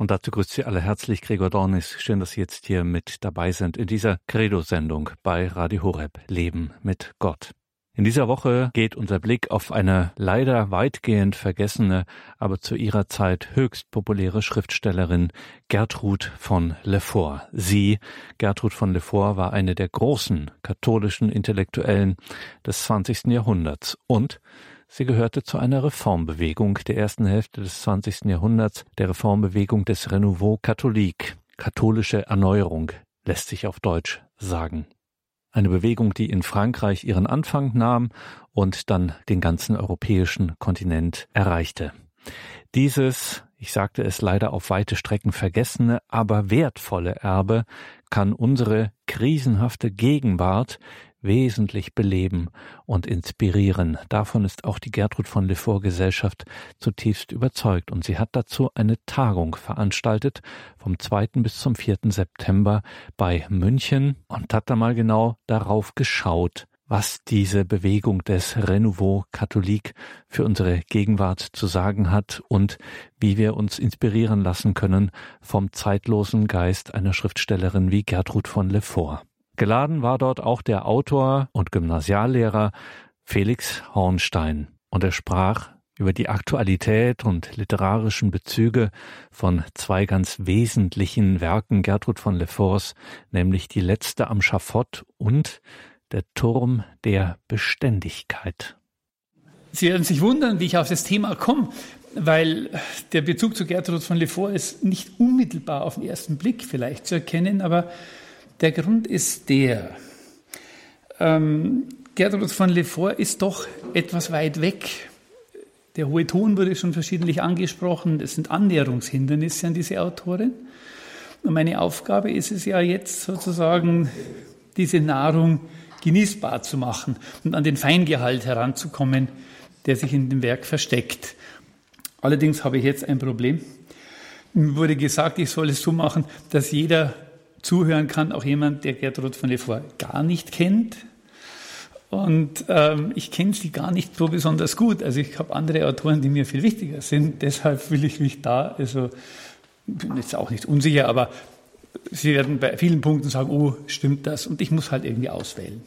Und dazu grüßt Sie alle herzlich Gregor Dornis. Schön, dass Sie jetzt hier mit dabei sind in dieser Credo-Sendung bei Radio Horeb Leben mit Gott. In dieser Woche geht unser Blick auf eine leider weitgehend vergessene, aber zu ihrer Zeit höchst populäre Schriftstellerin Gertrud von Lefort. Sie, Gertrud von Lefort, war eine der großen katholischen Intellektuellen des 20. Jahrhunderts und Sie gehörte zu einer Reformbewegung der ersten Hälfte des 20. Jahrhunderts, der Reformbewegung des Renouveau Catholique. Katholische Erneuerung lässt sich auf Deutsch sagen. Eine Bewegung, die in Frankreich ihren Anfang nahm und dann den ganzen europäischen Kontinent erreichte. Dieses, ich sagte es leider auf weite Strecken vergessene, aber wertvolle Erbe kann unsere krisenhafte Gegenwart wesentlich beleben und inspirieren. Davon ist auch die Gertrud von Lefort Gesellschaft zutiefst überzeugt und sie hat dazu eine Tagung veranstaltet vom 2. bis zum 4. September bei München und hat da mal genau darauf geschaut, was diese Bewegung des Renouveau Catholique für unsere Gegenwart zu sagen hat und wie wir uns inspirieren lassen können vom zeitlosen Geist einer Schriftstellerin wie Gertrud von Lefort. Geladen war dort auch der Autor und Gymnasiallehrer Felix Hornstein und er sprach über die Aktualität und literarischen Bezüge von zwei ganz wesentlichen Werken Gertrud von Leforts, nämlich die letzte am Schafott und der Turm der Beständigkeit. Sie werden sich wundern, wie ich auf das Thema komme, weil der Bezug zu Gertrud von Lefort ist nicht unmittelbar auf den ersten Blick vielleicht zu erkennen, aber der Grund ist der, ähm, Gertrud von Lefort ist doch etwas weit weg. Der hohe Ton wurde schon verschiedentlich angesprochen. Es sind Annäherungshindernisse an diese Autorin. Und meine Aufgabe ist es ja jetzt sozusagen, diese Nahrung genießbar zu machen und an den Feingehalt heranzukommen, der sich in dem Werk versteckt. Allerdings habe ich jetzt ein Problem. Mir wurde gesagt, ich soll es so machen, dass jeder zuhören kann, auch jemand, der Gertrud von Lefort gar nicht kennt. Und ähm, ich kenne sie gar nicht so besonders gut. Also ich habe andere Autoren, die mir viel wichtiger sind. Deshalb will ich mich da, also bin jetzt auch nicht unsicher, aber Sie werden bei vielen Punkten sagen, oh, stimmt das? Und ich muss halt irgendwie auswählen.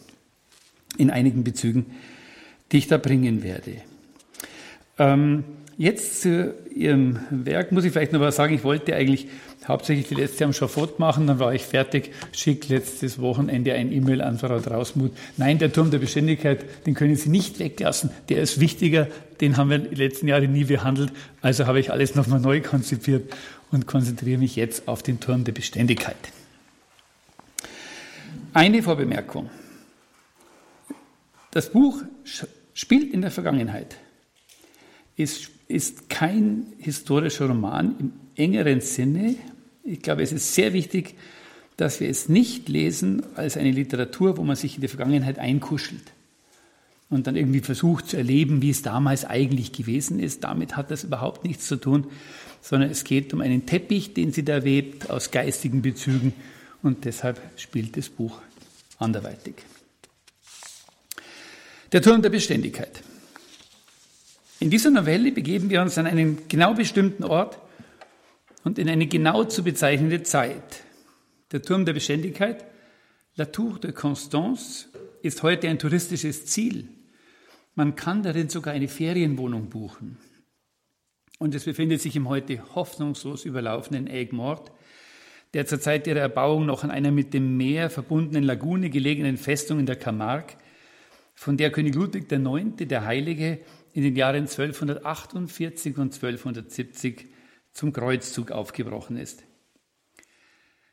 In einigen Bezügen, die ich da bringen werde. Ähm, Jetzt zu Ihrem Werk muss ich vielleicht noch was sagen. Ich wollte eigentlich hauptsächlich die letzte am Schafott machen, dann war ich fertig, schick letztes Wochenende ein E-Mail an Frau Drausmuth. Nein, der Turm der Beständigkeit, den können Sie nicht weglassen. Der ist wichtiger, den haben wir die letzten Jahre nie behandelt. Also habe ich alles nochmal neu konzipiert und konzentriere mich jetzt auf den Turm der Beständigkeit. Eine Vorbemerkung. Das Buch spielt in der Vergangenheit. Es ist kein historischer Roman im engeren Sinne. Ich glaube, es ist sehr wichtig, dass wir es nicht lesen als eine Literatur, wo man sich in die Vergangenheit einkuschelt und dann irgendwie versucht zu erleben, wie es damals eigentlich gewesen ist. Damit hat das überhaupt nichts zu tun, sondern es geht um einen Teppich, den sie da webt aus geistigen Bezügen und deshalb spielt das Buch anderweitig. Der Turm der Beständigkeit. In dieser Novelle begeben wir uns an einen genau bestimmten Ort und in eine genau zu bezeichnende Zeit. Der Turm der Beständigkeit, La Tour de Constance, ist heute ein touristisches Ziel. Man kann darin sogar eine Ferienwohnung buchen. Und es befindet sich im heute hoffnungslos überlaufenden Aigues-Mort, der zur Zeit ihrer Erbauung noch an einer mit dem Meer verbundenen Lagune gelegenen Festung in der Camargue, von der König Ludwig IX., der Heilige, in den Jahren 1248 und 1270 zum Kreuzzug aufgebrochen ist.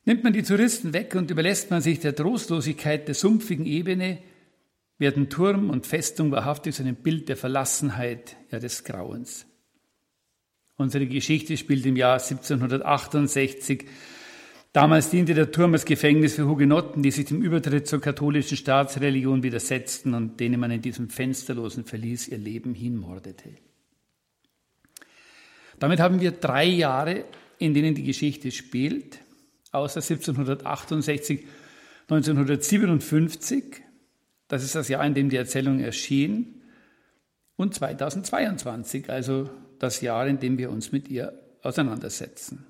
Nimmt man die Touristen weg und überlässt man sich der Trostlosigkeit der sumpfigen Ebene, werden Turm und Festung wahrhaftig zu einem Bild der Verlassenheit, ja des Grauens. Unsere Geschichte spielt im Jahr 1768 Damals diente der Turm als Gefängnis für Hugenotten, die sich dem Übertritt zur katholischen Staatsreligion widersetzten und denen man in diesem fensterlosen Verlies ihr Leben hinmordete. Damit haben wir drei Jahre, in denen die Geschichte spielt, außer 1768, 1957, das ist das Jahr, in dem die Erzählung erschien, und 2022, also das Jahr, in dem wir uns mit ihr auseinandersetzen.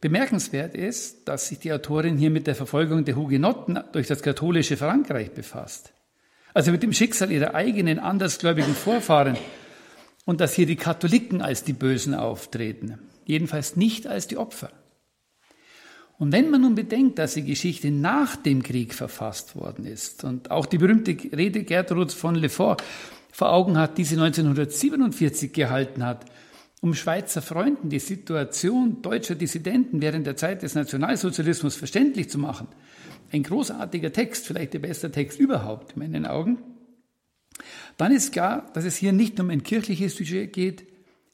Bemerkenswert ist, dass sich die Autorin hier mit der Verfolgung der Hugenotten durch das katholische Frankreich befasst. Also mit dem Schicksal ihrer eigenen andersgläubigen Vorfahren und dass hier die Katholiken als die Bösen auftreten. Jedenfalls nicht als die Opfer. Und wenn man nun bedenkt, dass die Geschichte nach dem Krieg verfasst worden ist und auch die berühmte Rede Gertruds von Lefort vor Augen hat, die sie 1947 gehalten hat, um Schweizer Freunden die Situation deutscher Dissidenten während der Zeit des Nationalsozialismus verständlich zu machen. Ein großartiger Text, vielleicht der beste Text überhaupt in meinen Augen. Dann ist klar, dass es hier nicht um ein kirchliches Sujet geht,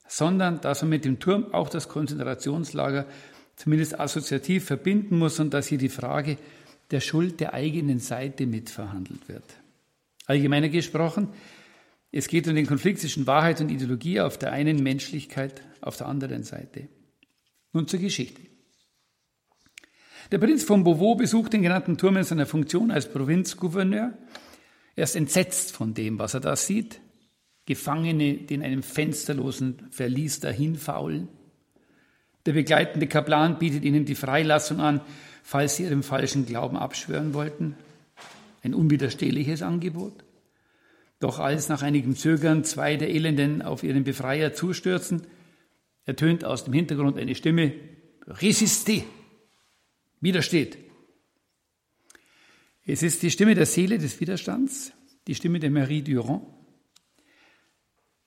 sondern dass man mit dem Turm auch das Konzentrationslager zumindest assoziativ verbinden muss und dass hier die Frage der Schuld der eigenen Seite mitverhandelt wird. Allgemeiner gesprochen, es geht um den Konflikt zwischen Wahrheit und Ideologie auf der einen Menschlichkeit auf der anderen Seite. Nun zur Geschichte. Der Prinz von Beauvau besucht den genannten Turm in seiner Funktion als Provinzgouverneur. Er ist entsetzt von dem, was er da sieht. Gefangene, die in einem fensterlosen Verlies dahinfaulen. Der begleitende Kaplan bietet ihnen die Freilassung an, falls sie ihrem falschen Glauben abschwören wollten. Ein unwiderstehliches Angebot. Doch als nach einigem Zögern zwei der Elenden auf ihren Befreier zustürzen, ertönt aus dem Hintergrund eine Stimme, Resistez, widersteht. Es ist die Stimme der Seele des Widerstands, die Stimme der Marie Durand,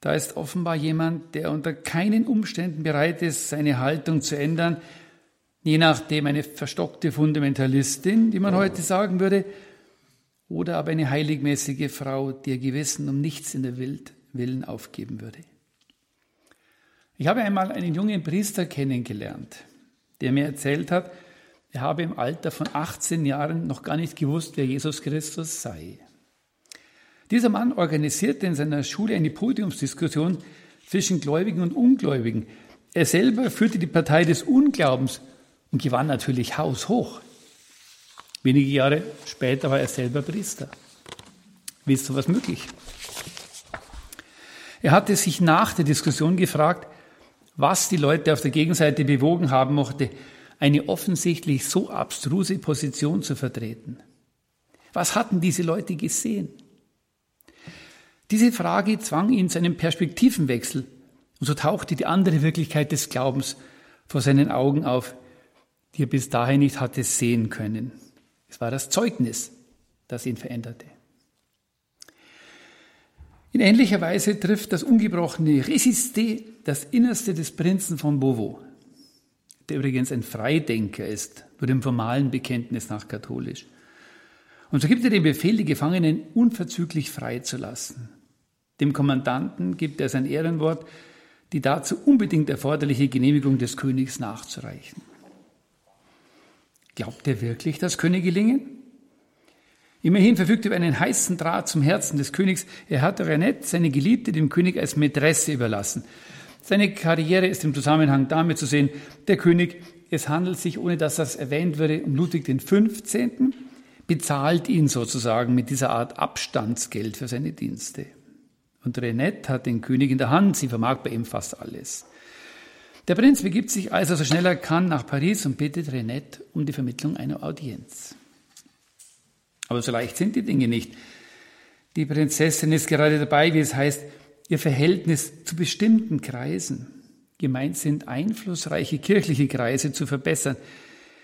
da ist offenbar jemand, der unter keinen Umständen bereit ist, seine Haltung zu ändern, je nachdem eine verstockte Fundamentalistin, die man heute sagen würde, oder aber eine heiligmäßige Frau, die ihr Gewissen um nichts in der Welt Willen aufgeben würde. Ich habe einmal einen jungen Priester kennengelernt, der mir erzählt hat, er habe im Alter von 18 Jahren noch gar nicht gewusst, wer Jesus Christus sei. Dieser Mann organisierte in seiner Schule eine Podiumsdiskussion zwischen Gläubigen und Ungläubigen. Er selber führte die Partei des Unglaubens und gewann natürlich haushoch. Wenige Jahre später war er selber Priester. Wie ist sowas möglich? Er hatte sich nach der Diskussion gefragt, was die Leute auf der Gegenseite bewogen haben mochte, eine offensichtlich so abstruse Position zu vertreten. Was hatten diese Leute gesehen? Diese Frage zwang ihn zu einem Perspektivenwechsel und so tauchte die andere Wirklichkeit des Glaubens vor seinen Augen auf, die er bis dahin nicht hatte sehen können. Es war das Zeugnis, das ihn veränderte. In ähnlicher Weise trifft das ungebrochene Resisté das Innerste des Prinzen von Beauvau, der übrigens ein Freidenker ist, nur dem formalen Bekenntnis nach katholisch. Und so gibt er den Befehl, die Gefangenen unverzüglich freizulassen. Dem Kommandanten gibt er sein Ehrenwort, die dazu unbedingt erforderliche Genehmigung des Königs nachzureichen. Glaubt er wirklich, das könne gelingen? Immerhin verfügt er über einen heißen Draht zum Herzen des Königs. Er hat Renette, seine Geliebte, dem König als Mätresse überlassen. Seine Karriere ist im Zusammenhang damit zu sehen, der König, es handelt sich, ohne dass das erwähnt würde, um Ludwig XV., bezahlt ihn sozusagen mit dieser Art Abstandsgeld für seine Dienste. Und Renette hat den König in der Hand, sie vermag bei ihm fast alles. Der Prinz begibt sich also so schnell er kann nach Paris und bittet Renette um die Vermittlung einer Audienz. Aber so leicht sind die Dinge nicht. Die Prinzessin ist gerade dabei, wie es heißt, ihr Verhältnis zu bestimmten Kreisen, gemeint sind einflussreiche kirchliche Kreise, zu verbessern.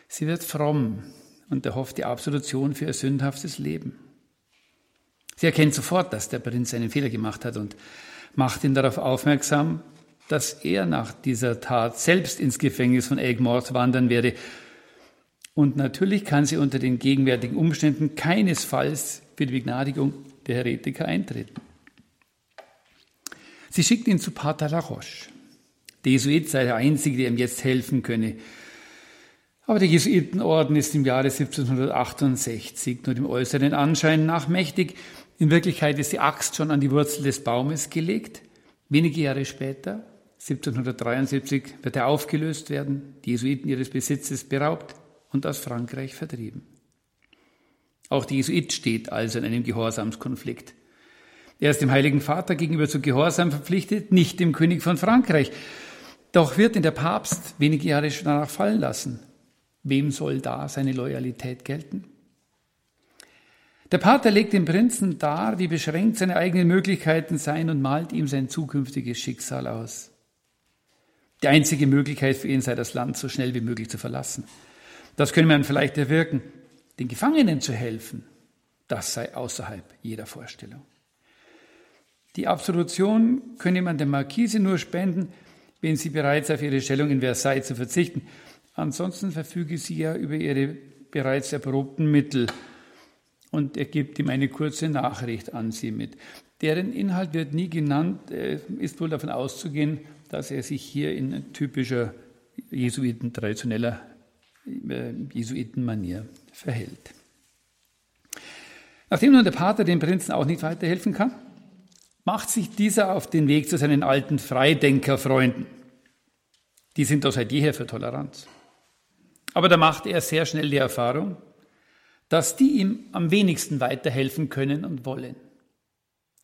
Sie wird fromm und erhofft die Absolution für ihr sündhaftes Leben. Sie erkennt sofort, dass der Prinz einen Fehler gemacht hat und macht ihn darauf aufmerksam, dass er nach dieser Tat selbst ins Gefängnis von Egmont wandern werde. Und natürlich kann sie unter den gegenwärtigen Umständen keinesfalls für die Begnadigung der Heretiker eintreten. Sie schickt ihn zu Pater Laroche. Der Jesuit sei der Einzige, der ihm jetzt helfen könne. Aber der Jesuitenorden ist im Jahre 1768 nur dem äußeren Anschein nach mächtig. In Wirklichkeit ist die Axt schon an die Wurzel des Baumes gelegt. Wenige Jahre später, 1773, wird er aufgelöst werden, die Jesuiten ihres Besitzes beraubt und aus Frankreich vertrieben. Auch der Jesuit steht also in einem Gehorsamskonflikt. Er ist dem Heiligen Vater gegenüber zu Gehorsam verpflichtet, nicht dem König von Frankreich. Doch wird ihn der Papst wenige Jahre danach fallen lassen. Wem soll da seine Loyalität gelten? Der Pater legt dem Prinzen dar, wie beschränkt seine eigenen Möglichkeiten seien und malt ihm sein zukünftiges Schicksal aus. Die einzige Möglichkeit für ihn sei, das Land so schnell wie möglich zu verlassen. Das könne man vielleicht erwirken, den Gefangenen zu helfen. Das sei außerhalb jeder Vorstellung. Die Absolution könne man der Marquise nur spenden, wenn sie bereits auf ihre Stellung in Versailles zu verzichten. Ansonsten verfüge sie ja über ihre bereits erprobten Mittel und er gibt ihm eine kurze Nachricht an sie mit. Deren Inhalt wird nie genannt, ist wohl davon auszugehen, dass er sich hier in typischer Jesuiten, traditioneller äh, Jesuitenmanier verhält. Nachdem nun der Pater dem Prinzen auch nicht weiterhelfen kann, macht sich dieser auf den Weg zu seinen alten Freidenkerfreunden. Die sind doch seit jeher für Toleranz. Aber da macht er sehr schnell die Erfahrung, dass die ihm am wenigsten weiterhelfen können und wollen.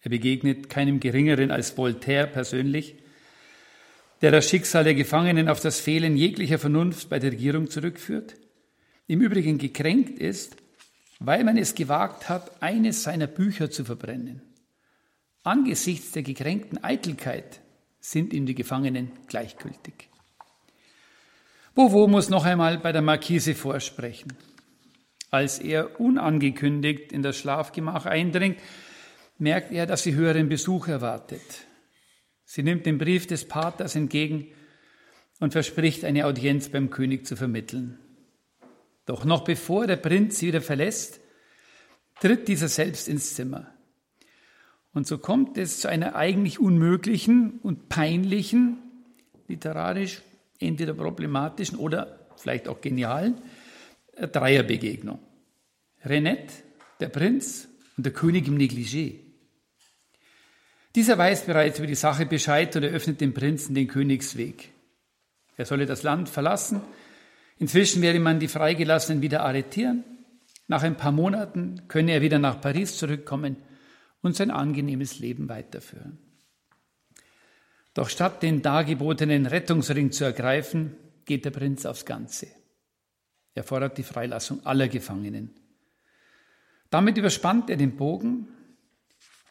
Er begegnet keinem Geringeren als Voltaire persönlich, der das Schicksal der Gefangenen auf das Fehlen jeglicher Vernunft bei der Regierung zurückführt, im Übrigen gekränkt ist, weil man es gewagt hat, eines seiner Bücher zu verbrennen. Angesichts der gekränkten Eitelkeit sind ihm die Gefangenen gleichgültig. Bovo muss noch einmal bei der Marquise vorsprechen. Als er unangekündigt in das Schlafgemach eindringt, merkt er, dass sie höheren Besuch erwartet. Sie nimmt den Brief des Paters entgegen und verspricht, eine Audienz beim König zu vermitteln. Doch noch bevor der Prinz sie wieder verlässt, tritt dieser selbst ins Zimmer. Und so kommt es zu einer eigentlich unmöglichen und peinlichen, literarisch entweder problematischen oder vielleicht auch genialen äh, Dreierbegegnung. Renette, der Prinz und der König im Negligé. Dieser weiß bereits über die Sache Bescheid und eröffnet dem Prinzen den Königsweg. Er solle das Land verlassen. Inzwischen werde man die Freigelassenen wieder arretieren. Nach ein paar Monaten könne er wieder nach Paris zurückkommen und sein angenehmes Leben weiterführen. Doch statt den dargebotenen Rettungsring zu ergreifen, geht der Prinz aufs Ganze. Er fordert die Freilassung aller Gefangenen. Damit überspannt er den Bogen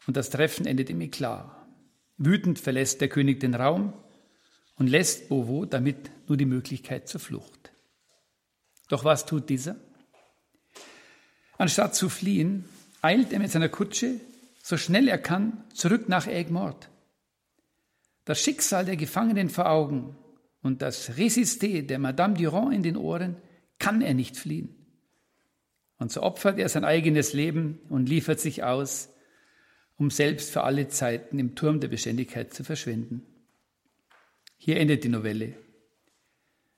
und das Treffen endet im Eklat. Wütend verlässt der König den Raum und lässt Beauvau damit nur die Möglichkeit zur Flucht. Doch was tut dieser? Anstatt zu fliehen, eilt er mit seiner Kutsche so schnell er kann, zurück nach Egmont. Das Schicksal der Gefangenen vor Augen und das Resisté der Madame Durand in den Ohren kann er nicht fliehen. Und so opfert er sein eigenes Leben und liefert sich aus, um selbst für alle Zeiten im Turm der Beständigkeit zu verschwinden. Hier endet die Novelle.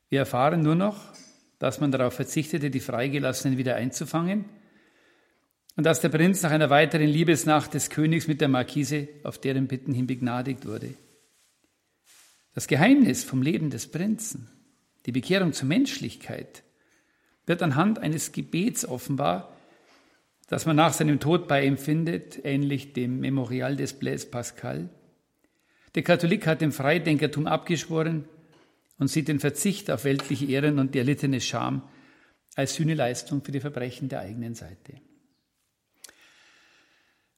Wir erfahren nur noch, dass man darauf verzichtete, die Freigelassenen wieder einzufangen und dass der Prinz nach einer weiteren Liebesnacht des Königs mit der Markise auf deren Bitten hin begnadigt wurde. Das Geheimnis vom Leben des Prinzen, die Bekehrung zur Menschlichkeit, wird anhand eines Gebets offenbar, das man nach seinem Tod bei ihm findet, ähnlich dem Memorial des Blaise Pascal. Der Katholik hat dem Freidenkertum abgeschworen und sieht den Verzicht auf weltliche Ehren und die erlittene Scham als Sühneleistung für die Verbrechen der eigenen Seite.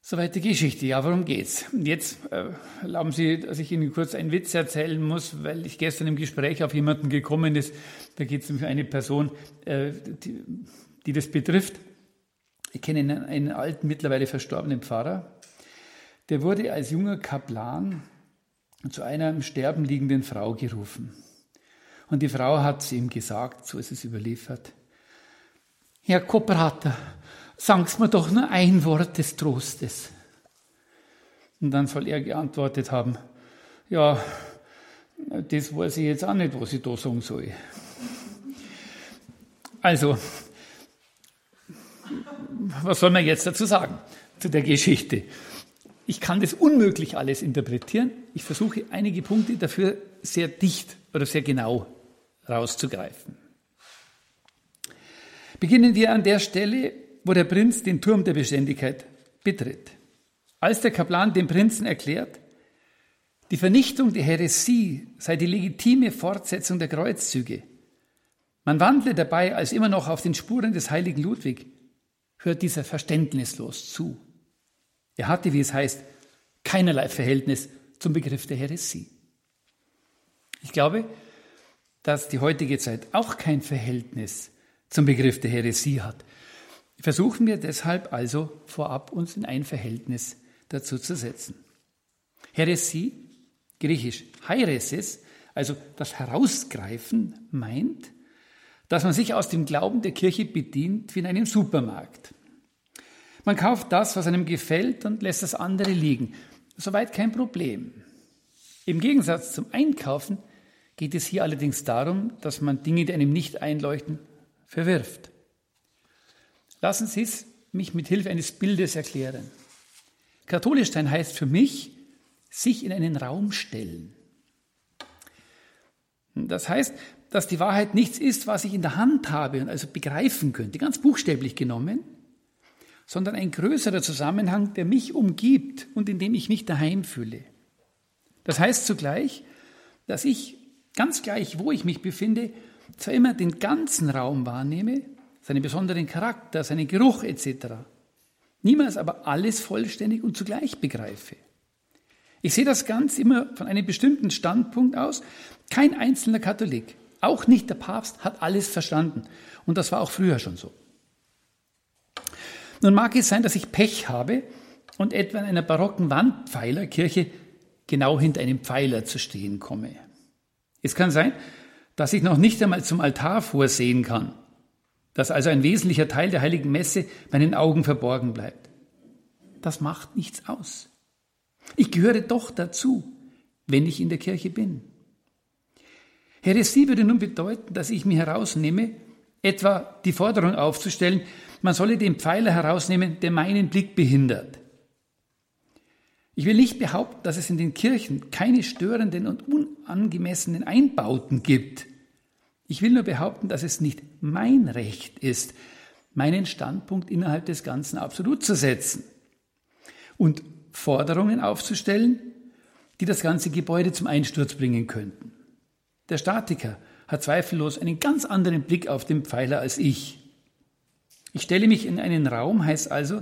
Soweit die Geschichte. Ja, worum geht's? Jetzt äh, erlauben Sie, dass ich Ihnen kurz einen Witz erzählen muss, weil ich gestern im Gespräch auf jemanden gekommen ist. Da geht es um eine Person, äh, die, die das betrifft. Ich kenne einen, einen alten, mittlerweile verstorbenen Pfarrer. Der wurde als junger Kaplan zu einer im Sterben liegenden Frau gerufen. Und die Frau hat zu ihm gesagt, so ist es überliefert, Herr Kooperater, Sag's mir doch nur ein Wort des Trostes. Und dann soll er geantwortet haben, ja, das weiß ich jetzt auch nicht, was ich da sagen soll. Also, was soll man jetzt dazu sagen zu der Geschichte? Ich kann das unmöglich alles interpretieren. Ich versuche einige Punkte dafür sehr dicht oder sehr genau rauszugreifen. Beginnen wir an der Stelle, wo der Prinz den Turm der Beständigkeit betritt. Als der Kaplan dem Prinzen erklärt, die Vernichtung der Häresie sei die legitime Fortsetzung der Kreuzzüge. Man wandle dabei als immer noch auf den Spuren des heiligen Ludwig, hört dieser verständnislos zu. Er hatte, wie es heißt, keinerlei Verhältnis zum Begriff der Häresie. Ich glaube, dass die heutige Zeit auch kein Verhältnis zum Begriff der Häresie hat. Versuchen wir deshalb also vorab uns in ein Verhältnis dazu zu setzen. Häresie, griechisch Heireses, also das Herausgreifen, meint, dass man sich aus dem Glauben der Kirche bedient wie in einem Supermarkt. Man kauft das, was einem gefällt und lässt das andere liegen. Soweit kein Problem. Im Gegensatz zum Einkaufen geht es hier allerdings darum, dass man Dinge, die einem nicht einleuchten, verwirft. Lassen Sie es mich mit Hilfe eines Bildes erklären. Katholisch sein heißt für mich, sich in einen Raum stellen. Das heißt, dass die Wahrheit nichts ist, was ich in der Hand habe und also begreifen könnte, ganz buchstäblich genommen, sondern ein größerer Zusammenhang, der mich umgibt und in dem ich mich daheim fühle. Das heißt zugleich, dass ich ganz gleich, wo ich mich befinde, zwar immer den ganzen Raum wahrnehme, seinen besonderen Charakter, seinen Geruch etc., niemals aber alles vollständig und zugleich begreife. Ich sehe das ganz immer von einem bestimmten Standpunkt aus. Kein einzelner Katholik, auch nicht der Papst, hat alles verstanden. Und das war auch früher schon so. Nun mag es sein, dass ich Pech habe und etwa in einer barocken Wandpfeilerkirche genau hinter einem Pfeiler zu stehen komme. Es kann sein, dass ich noch nicht einmal zum Altar vorsehen kann, dass also ein wesentlicher Teil der heiligen Messe meinen Augen verborgen bleibt. Das macht nichts aus. Ich gehöre doch dazu, wenn ich in der Kirche bin. Heresie würde nun bedeuten, dass ich mir herausnehme, etwa die Forderung aufzustellen, man solle den Pfeiler herausnehmen, der meinen Blick behindert. Ich will nicht behaupten, dass es in den Kirchen keine störenden und unangemessenen Einbauten gibt. Ich will nur behaupten, dass es nicht mein Recht ist, meinen Standpunkt innerhalb des Ganzen absolut zu setzen und Forderungen aufzustellen, die das ganze Gebäude zum Einsturz bringen könnten. Der Statiker hat zweifellos einen ganz anderen Blick auf den Pfeiler als ich. Ich stelle mich in einen Raum, heißt also,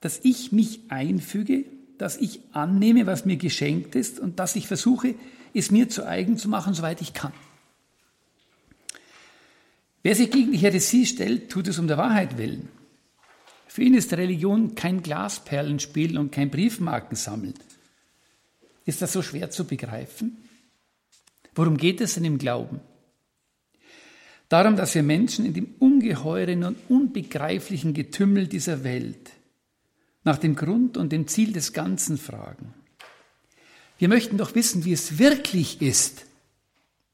dass ich mich einfüge, dass ich annehme, was mir geschenkt ist und dass ich versuche, es mir zu eigen zu machen, soweit ich kann. Wer sich gegen die Heresie stellt, tut es um der Wahrheit willen. Für ihn ist Religion kein Glasperlenspiel und kein Briefmarkensammeln. Ist das so schwer zu begreifen? Worum geht es denn im Glauben? Darum, dass wir Menschen in dem ungeheuren und unbegreiflichen Getümmel dieser Welt nach dem Grund und dem Ziel des Ganzen fragen. Wir möchten doch wissen, wie es wirklich ist,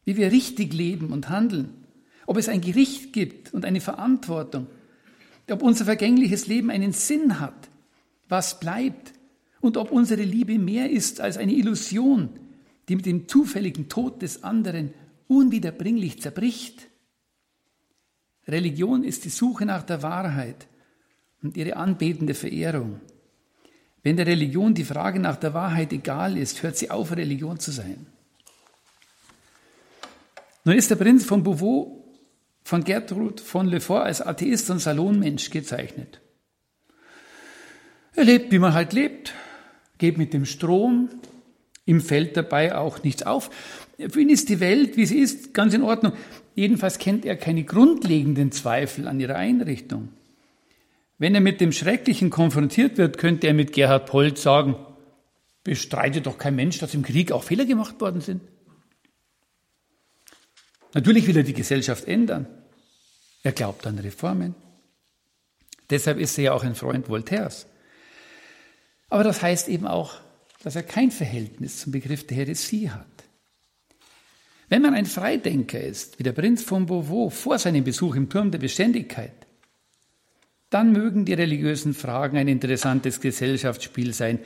wie wir richtig leben und handeln, ob es ein Gericht gibt und eine Verantwortung, ob unser vergängliches Leben einen Sinn hat, was bleibt und ob unsere Liebe mehr ist als eine Illusion, die mit dem zufälligen Tod des anderen unwiederbringlich zerbricht. Religion ist die Suche nach der Wahrheit und ihre anbetende Verehrung. Wenn der Religion die Frage nach der Wahrheit egal ist, hört sie auf, Religion zu sein. Nun ist der Prinz von Beauvau von Gertrud von Lefort als Atheist und Salonmensch gezeichnet. Er lebt, wie man halt lebt, geht mit dem Strom, ihm fällt dabei auch nichts auf. Für ihn ist die Welt, wie sie ist, ganz in Ordnung. Jedenfalls kennt er keine grundlegenden Zweifel an ihrer Einrichtung. Wenn er mit dem Schrecklichen konfrontiert wird, könnte er mit Gerhard Polt sagen, bestreitet doch kein Mensch, dass im Krieg auch Fehler gemacht worden sind. Natürlich will er die Gesellschaft ändern. Er glaubt an Reformen. Deshalb ist er ja auch ein Freund Voltaires. Aber das heißt eben auch, dass er kein Verhältnis zum Begriff der Heresie hat. Wenn man ein Freidenker ist, wie der Prinz von Beauvau vor seinem Besuch im Turm der Beständigkeit, dann mögen die religiösen Fragen ein interessantes Gesellschaftsspiel sein,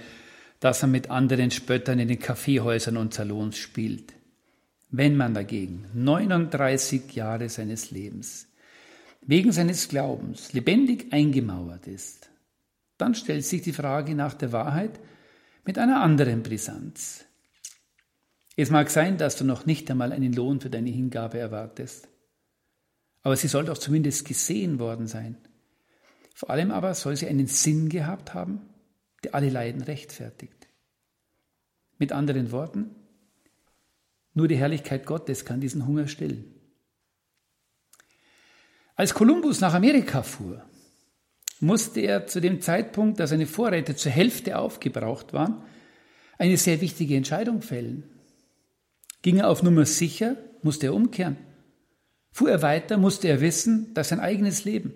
das er mit anderen Spöttern in den Kaffeehäusern und Salons spielt. Wenn man dagegen 39 Jahre seines Lebens wegen seines Glaubens lebendig eingemauert ist, dann stellt sich die Frage nach der Wahrheit mit einer anderen Brisanz. Es mag sein, dass du noch nicht einmal einen Lohn für deine Hingabe erwartest, aber sie soll doch zumindest gesehen worden sein. Vor allem aber soll sie einen Sinn gehabt haben, der alle Leiden rechtfertigt. Mit anderen Worten, nur die Herrlichkeit Gottes kann diesen Hunger stillen. Als Kolumbus nach Amerika fuhr, musste er zu dem Zeitpunkt, da seine Vorräte zur Hälfte aufgebraucht waren, eine sehr wichtige Entscheidung fällen. Ging er auf Nummer sicher, musste er umkehren. Fuhr er weiter, musste er wissen, dass sein eigenes Leben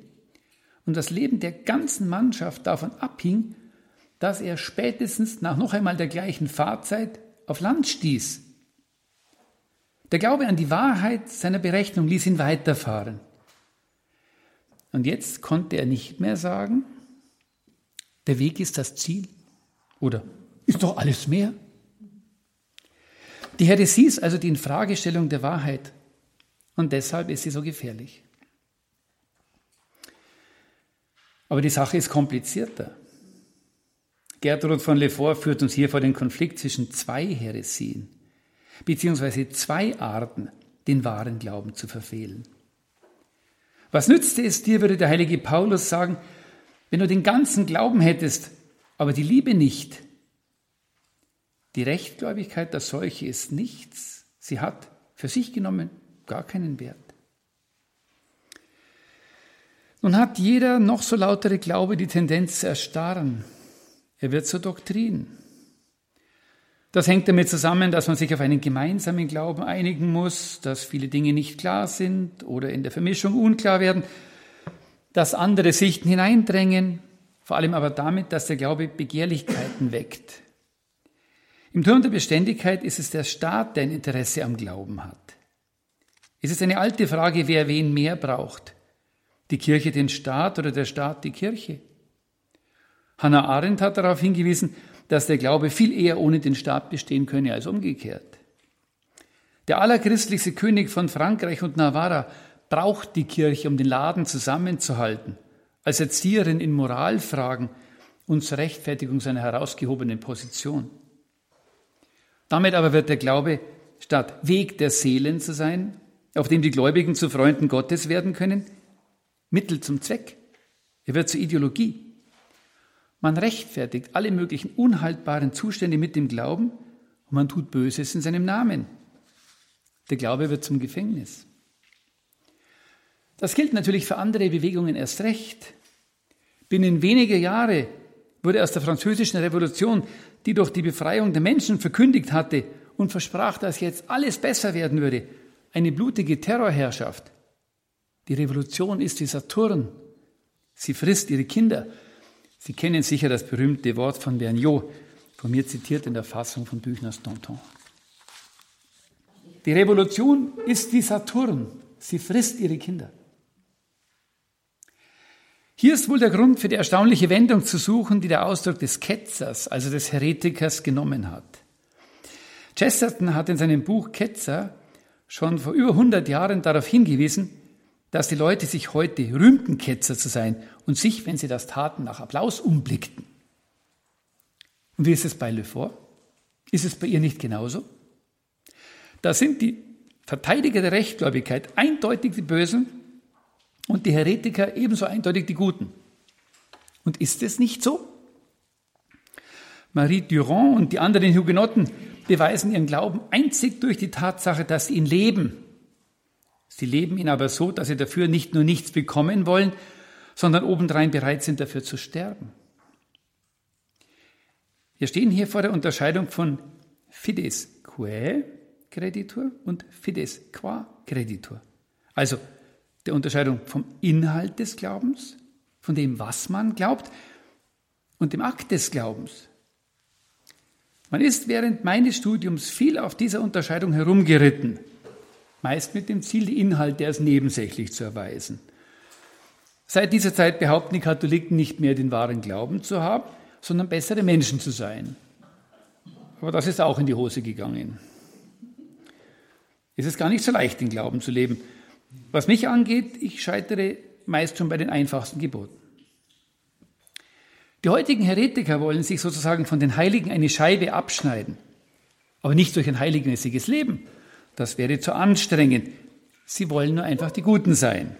und das Leben der ganzen Mannschaft davon abhing, dass er spätestens nach noch einmal der gleichen Fahrzeit auf Land stieß. Der Glaube an die Wahrheit seiner Berechnung ließ ihn weiterfahren. Und jetzt konnte er nicht mehr sagen, der Weg ist das Ziel oder ist doch alles mehr. Die Heresie ist also die Infragestellung der Wahrheit und deshalb ist sie so gefährlich. Aber die Sache ist komplizierter. Gertrud von Lefort führt uns hier vor den Konflikt zwischen zwei Heresien, beziehungsweise zwei Arten, den wahren Glauben zu verfehlen. Was nützte es dir, würde der heilige Paulus sagen, wenn du den ganzen Glauben hättest, aber die Liebe nicht? Die Rechtgläubigkeit als solche ist nichts. Sie hat für sich genommen gar keinen Wert. Nun hat jeder noch so lautere Glaube die Tendenz zu erstarren. Er wird zur Doktrin. Das hängt damit zusammen, dass man sich auf einen gemeinsamen Glauben einigen muss, dass viele Dinge nicht klar sind oder in der Vermischung unklar werden, dass andere Sichten hineindrängen, vor allem aber damit, dass der Glaube Begehrlichkeiten weckt. Im Turm der Beständigkeit ist es der Staat, der ein Interesse am Glauben hat. Es ist eine alte Frage, wer wen mehr braucht. Die Kirche den Staat oder der Staat die Kirche? Hannah Arendt hat darauf hingewiesen, dass der Glaube viel eher ohne den Staat bestehen könne als umgekehrt. Der allerchristlichste König von Frankreich und Navarra braucht die Kirche, um den Laden zusammenzuhalten, als Erzieherin in Moralfragen und zur Rechtfertigung seiner herausgehobenen Position. Damit aber wird der Glaube statt Weg der Seelen zu sein, auf dem die Gläubigen zu Freunden Gottes werden können, Mittel zum Zweck. Er wird zur Ideologie. Man rechtfertigt alle möglichen unhaltbaren Zustände mit dem Glauben und man tut Böses in seinem Namen. Der Glaube wird zum Gefängnis. Das gilt natürlich für andere Bewegungen erst recht. Binnen weniger Jahre wurde aus der französischen Revolution die durch die Befreiung der Menschen verkündigt hatte und versprach, dass jetzt alles besser werden würde, eine blutige Terrorherrschaft. Die Revolution ist wie Saturn. Sie frisst ihre Kinder. Sie kennen sicher das berühmte Wort von Vergniaud, von mir zitiert in der Fassung von Büchners Danton. Die Revolution ist wie Saturn. Sie frisst ihre Kinder. Hier ist wohl der Grund für die erstaunliche Wendung zu suchen, die der Ausdruck des Ketzers, also des Heretikers, genommen hat. Chesterton hat in seinem Buch Ketzer schon vor über 100 Jahren darauf hingewiesen, dass die Leute sich heute rühmten, Ketzer zu sein und sich, wenn sie das taten, nach Applaus umblickten. Und wie ist es bei Le Fort? Ist es bei ihr nicht genauso? Da sind die Verteidiger der Rechtgläubigkeit eindeutig die Bösen und die Heretiker ebenso eindeutig die Guten. Und ist es nicht so? Marie Durand und die anderen Hugenotten beweisen ihren Glauben einzig durch die Tatsache, dass sie ihn leben. Sie leben ihn aber so, dass sie dafür nicht nur nichts bekommen wollen, sondern obendrein bereit sind, dafür zu sterben. Wir stehen hier vor der Unterscheidung von fides quae creditur und fides qua creditur. Also der Unterscheidung vom Inhalt des Glaubens, von dem, was man glaubt, und dem Akt des Glaubens. Man ist während meines Studiums viel auf dieser Unterscheidung herumgeritten, meist mit dem Ziel, die Inhalte als nebensächlich zu erweisen. Seit dieser Zeit behaupten die Katholiken nicht mehr den wahren Glauben zu haben, sondern bessere Menschen zu sein. Aber das ist auch in die Hose gegangen. Es ist gar nicht so leicht, den Glauben zu leben. Was mich angeht, ich scheitere meist schon bei den einfachsten Geboten. Die heutigen Heretiker wollen sich sozusagen von den Heiligen eine Scheibe abschneiden. Aber nicht durch ein heiligmäßiges Leben. Das wäre zu anstrengend. Sie wollen nur einfach die Guten sein.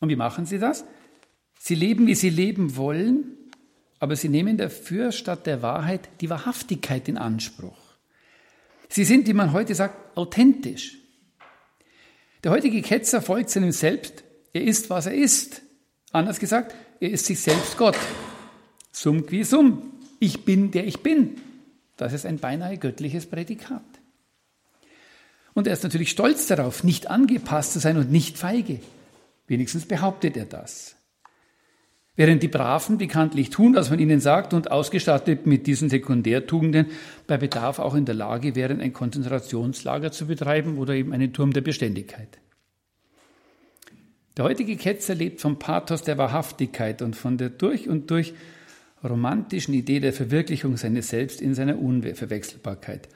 Und wie machen sie das? Sie leben, wie sie leben wollen, aber sie nehmen dafür statt der Wahrheit die Wahrhaftigkeit in Anspruch. Sie sind, wie man heute sagt, authentisch. Der heutige Ketzer folgt seinem Selbst. Er ist, was er ist. Anders gesagt, er ist sich selbst Gott. Sum qui sum. Ich bin, der ich bin. Das ist ein beinahe göttliches Prädikat. Und er ist natürlich stolz darauf, nicht angepasst zu sein und nicht feige. Wenigstens behauptet er das. Während die Braven bekanntlich tun, was man ihnen sagt und ausgestattet mit diesen Sekundärtugenden bei Bedarf auch in der Lage wären, ein Konzentrationslager zu betreiben oder eben einen Turm der Beständigkeit. Der heutige Ketzer lebt vom Pathos der Wahrhaftigkeit und von der durch und durch romantischen Idee der Verwirklichung seines Selbst in seiner Unverwechselbarkeit.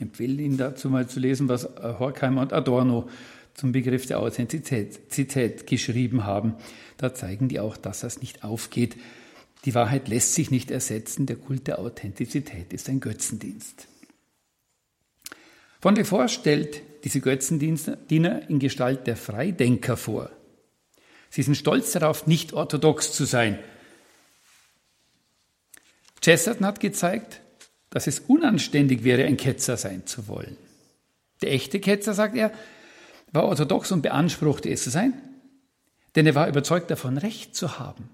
Empfehle Ihnen dazu mal zu lesen, was Horkheimer und Adorno zum Begriff der Authentizität geschrieben haben. Da zeigen die auch, dass das nicht aufgeht. Die Wahrheit lässt sich nicht ersetzen. Der Kult der Authentizität ist ein Götzendienst. Von Lefort stellt diese Götzendiener in Gestalt der Freidenker vor. Sie sind stolz darauf, nicht orthodox zu sein. Chesterton hat gezeigt, dass es unanständig wäre, ein Ketzer sein zu wollen. Der echte Ketzer, sagt er, war orthodox und beanspruchte es zu sein, denn er war überzeugt davon, Recht zu haben.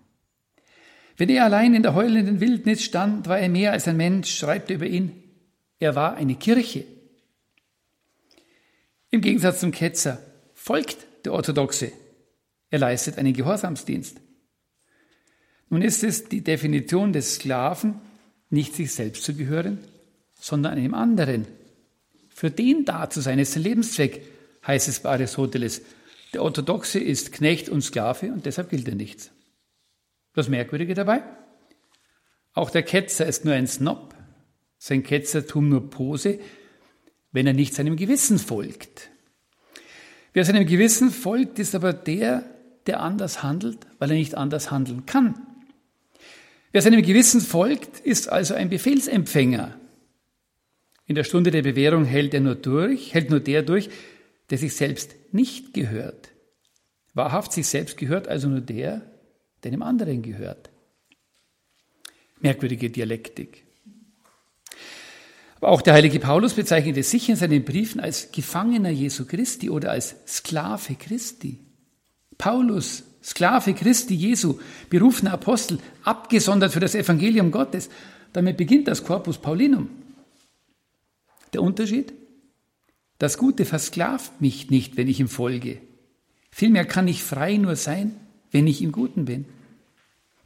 Wenn er allein in der heulenden Wildnis stand, war er mehr als ein Mensch, schreibt er über ihn. Er war eine Kirche. Im Gegensatz zum Ketzer folgt der Orthodoxe. Er leistet einen Gehorsamsdienst. Nun ist es die Definition des Sklaven, nicht sich selbst zu gehören, sondern einem anderen. Für den da zu sein, ist der Lebenszweck heißt es bei Aristoteles. Der Orthodoxe ist Knecht und Sklave und deshalb gilt er nichts. Das Merkwürdige dabei? Auch der Ketzer ist nur ein Snob, sein Ketzertum nur Pose, wenn er nicht seinem Gewissen folgt. Wer seinem Gewissen folgt, ist aber der, der anders handelt, weil er nicht anders handeln kann. Wer seinem Gewissen folgt, ist also ein Befehlsempfänger. In der Stunde der Bewährung hält er nur durch, hält nur der durch, der sich selbst nicht gehört. Wahrhaft sich selbst gehört also nur der, der dem anderen gehört. Merkwürdige Dialektik. Aber auch der heilige Paulus bezeichnete sich in seinen Briefen als Gefangener Jesu Christi oder als Sklave Christi. Paulus, Sklave Christi Jesu, berufener Apostel, abgesondert für das Evangelium Gottes. Damit beginnt das Corpus Paulinum. Der Unterschied? Das Gute versklavt mich nicht, wenn ich ihm folge. Vielmehr kann ich frei nur sein, wenn ich im Guten bin.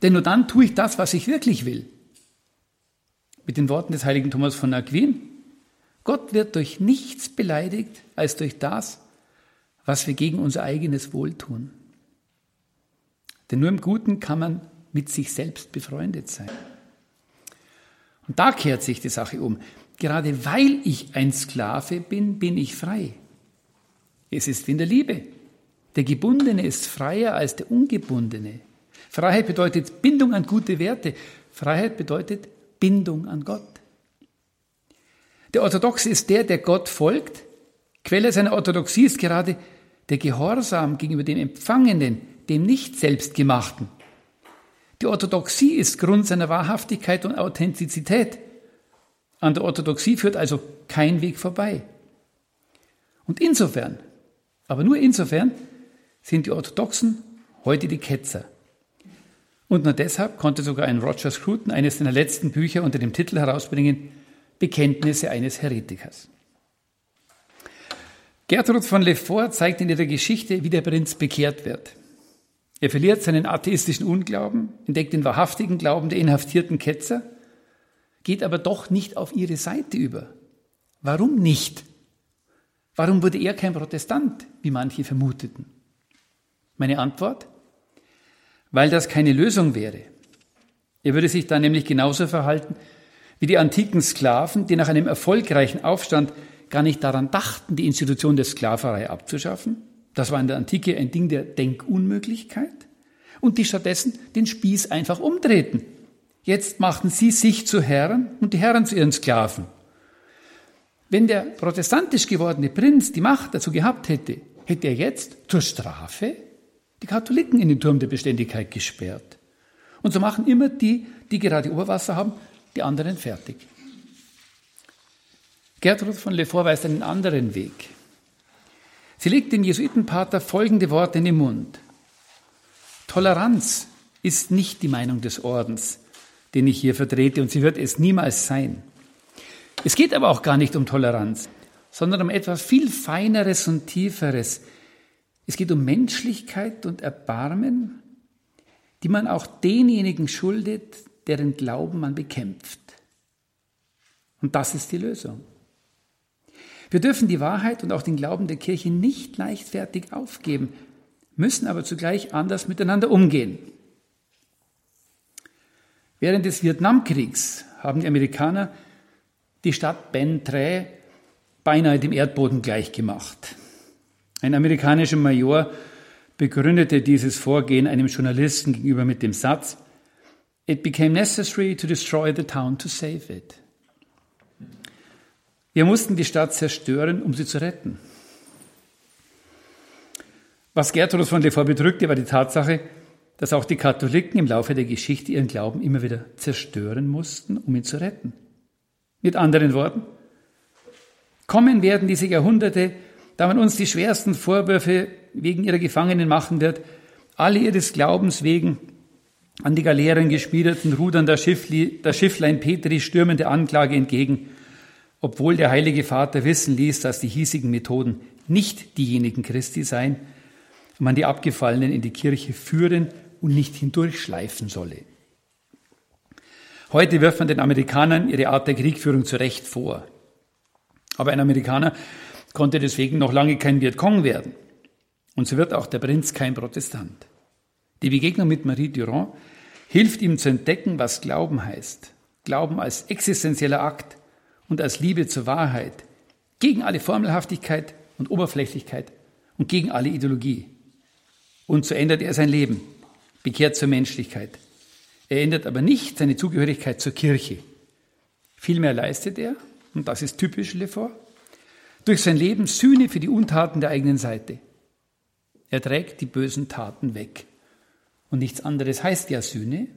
Denn nur dann tue ich das, was ich wirklich will. Mit den Worten des heiligen Thomas von Aquin, Gott wird durch nichts beleidigt als durch das, was wir gegen unser eigenes Wohl tun. Denn nur im Guten kann man mit sich selbst befreundet sein. Und da kehrt sich die Sache um. Gerade weil ich ein Sklave bin, bin ich frei. Es ist wie in der Liebe. Der Gebundene ist freier als der Ungebundene. Freiheit bedeutet Bindung an gute Werte. Freiheit bedeutet Bindung an Gott. Der Orthodoxe ist der, der Gott folgt. Quelle seiner Orthodoxie ist gerade der Gehorsam gegenüber dem Empfangenen, dem nicht selbstgemachten. Die Orthodoxie ist Grund seiner Wahrhaftigkeit und Authentizität. An der Orthodoxie führt also kein Weg vorbei. Und insofern, aber nur insofern, sind die Orthodoxen heute die Ketzer. Und nur deshalb konnte sogar ein Roger Scruton eines seiner letzten Bücher unter dem Titel herausbringen, Bekenntnisse eines Heretikers. Gertrud von Lefort zeigt in ihrer Geschichte, wie der Prinz bekehrt wird. Er verliert seinen atheistischen Unglauben, entdeckt den wahrhaftigen Glauben der inhaftierten Ketzer geht aber doch nicht auf ihre Seite über. Warum nicht? Warum wurde er kein Protestant, wie manche vermuteten? Meine Antwort? Weil das keine Lösung wäre. Er würde sich dann nämlich genauso verhalten wie die antiken Sklaven, die nach einem erfolgreichen Aufstand gar nicht daran dachten, die Institution der Sklaverei abzuschaffen. Das war in der Antike ein Ding der Denkunmöglichkeit. Und die stattdessen den Spieß einfach umdrehten Jetzt machten sie sich zu Herren und die Herren zu ihren Sklaven. Wenn der protestantisch gewordene Prinz die Macht dazu gehabt hätte, hätte er jetzt zur Strafe die Katholiken in den Turm der Beständigkeit gesperrt. Und so machen immer die, die gerade Oberwasser haben, die anderen fertig. Gertrud von Lefort weist einen anderen Weg. Sie legt dem Jesuitenpater folgende Worte in den Mund. Toleranz ist nicht die Meinung des Ordens, den ich hier vertrete, und sie wird es niemals sein. Es geht aber auch gar nicht um Toleranz, sondern um etwas viel Feineres und Tieferes. Es geht um Menschlichkeit und Erbarmen, die man auch denjenigen schuldet, deren Glauben man bekämpft. Und das ist die Lösung. Wir dürfen die Wahrheit und auch den Glauben der Kirche nicht leichtfertig aufgeben, müssen aber zugleich anders miteinander umgehen. Während des Vietnamkriegs haben die Amerikaner die Stadt Ben Tre beinahe dem Erdboden gleichgemacht. Ein amerikanischer Major begründete dieses Vorgehen einem Journalisten gegenüber mit dem Satz, It became necessary to destroy the town to save it. Wir mussten die Stadt zerstören, um sie zu retten. Was Gertrud von Lefort bedrückte, war die Tatsache, dass auch die Katholiken im Laufe der Geschichte ihren Glauben immer wieder zerstören mussten, um ihn zu retten. Mit anderen Worten, kommen werden diese Jahrhunderte, da man uns die schwersten Vorwürfe wegen ihrer Gefangenen machen wird, alle ihres Glaubens wegen an die Galeeren gespielten Rudern der, Schiffli, der Schifflein Petri stürmende Anklage entgegen, obwohl der Heilige Vater wissen ließ, dass die hiesigen Methoden nicht diejenigen Christi seien, man die Abgefallenen in die Kirche führen und nicht hindurchschleifen solle. Heute wirft man den Amerikanern ihre Art der Kriegführung zu Recht vor. Aber ein Amerikaner konnte deswegen noch lange kein Vietcong werden. Und so wird auch der Prinz kein Protestant. Die Begegnung mit Marie Durand hilft ihm zu entdecken, was Glauben heißt. Glauben als existenzieller Akt und als Liebe zur Wahrheit, gegen alle Formelhaftigkeit und Oberflächlichkeit und gegen alle Ideologie. Und so ändert er sein Leben, bekehrt zur Menschlichkeit. Er ändert aber nicht seine Zugehörigkeit zur Kirche. Vielmehr leistet er, und das ist typisch Lefort, durch sein Leben Sühne für die Untaten der eigenen Seite. Er trägt die bösen Taten weg. Und nichts anderes heißt ja Sühne,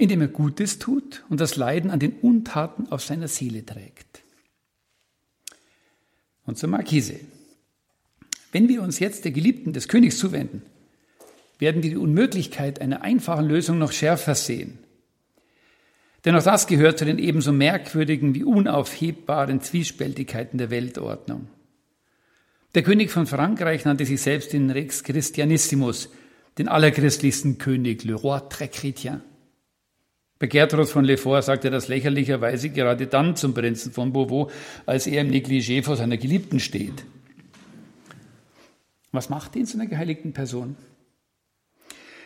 indem er Gutes tut und das Leiden an den Untaten auf seiner Seele trägt. Und zur Markise. Wenn wir uns jetzt der Geliebten des Königs zuwenden, werden wir die Unmöglichkeit einer einfachen Lösung noch schärfer sehen. Denn auch das gehört zu den ebenso merkwürdigen wie unaufhebbaren Zwiespältigkeiten der Weltordnung. Der König von Frankreich nannte sich selbst den Rex Christianissimus, den allerchristlichsten König, le roi très chrétien. Bei Gertrud von Lefort sagt er das lächerlicherweise gerade dann zum Prinzen von Beauvau, als er im Negligé vor seiner Geliebten steht. Was macht ihn zu einer geheiligten Person?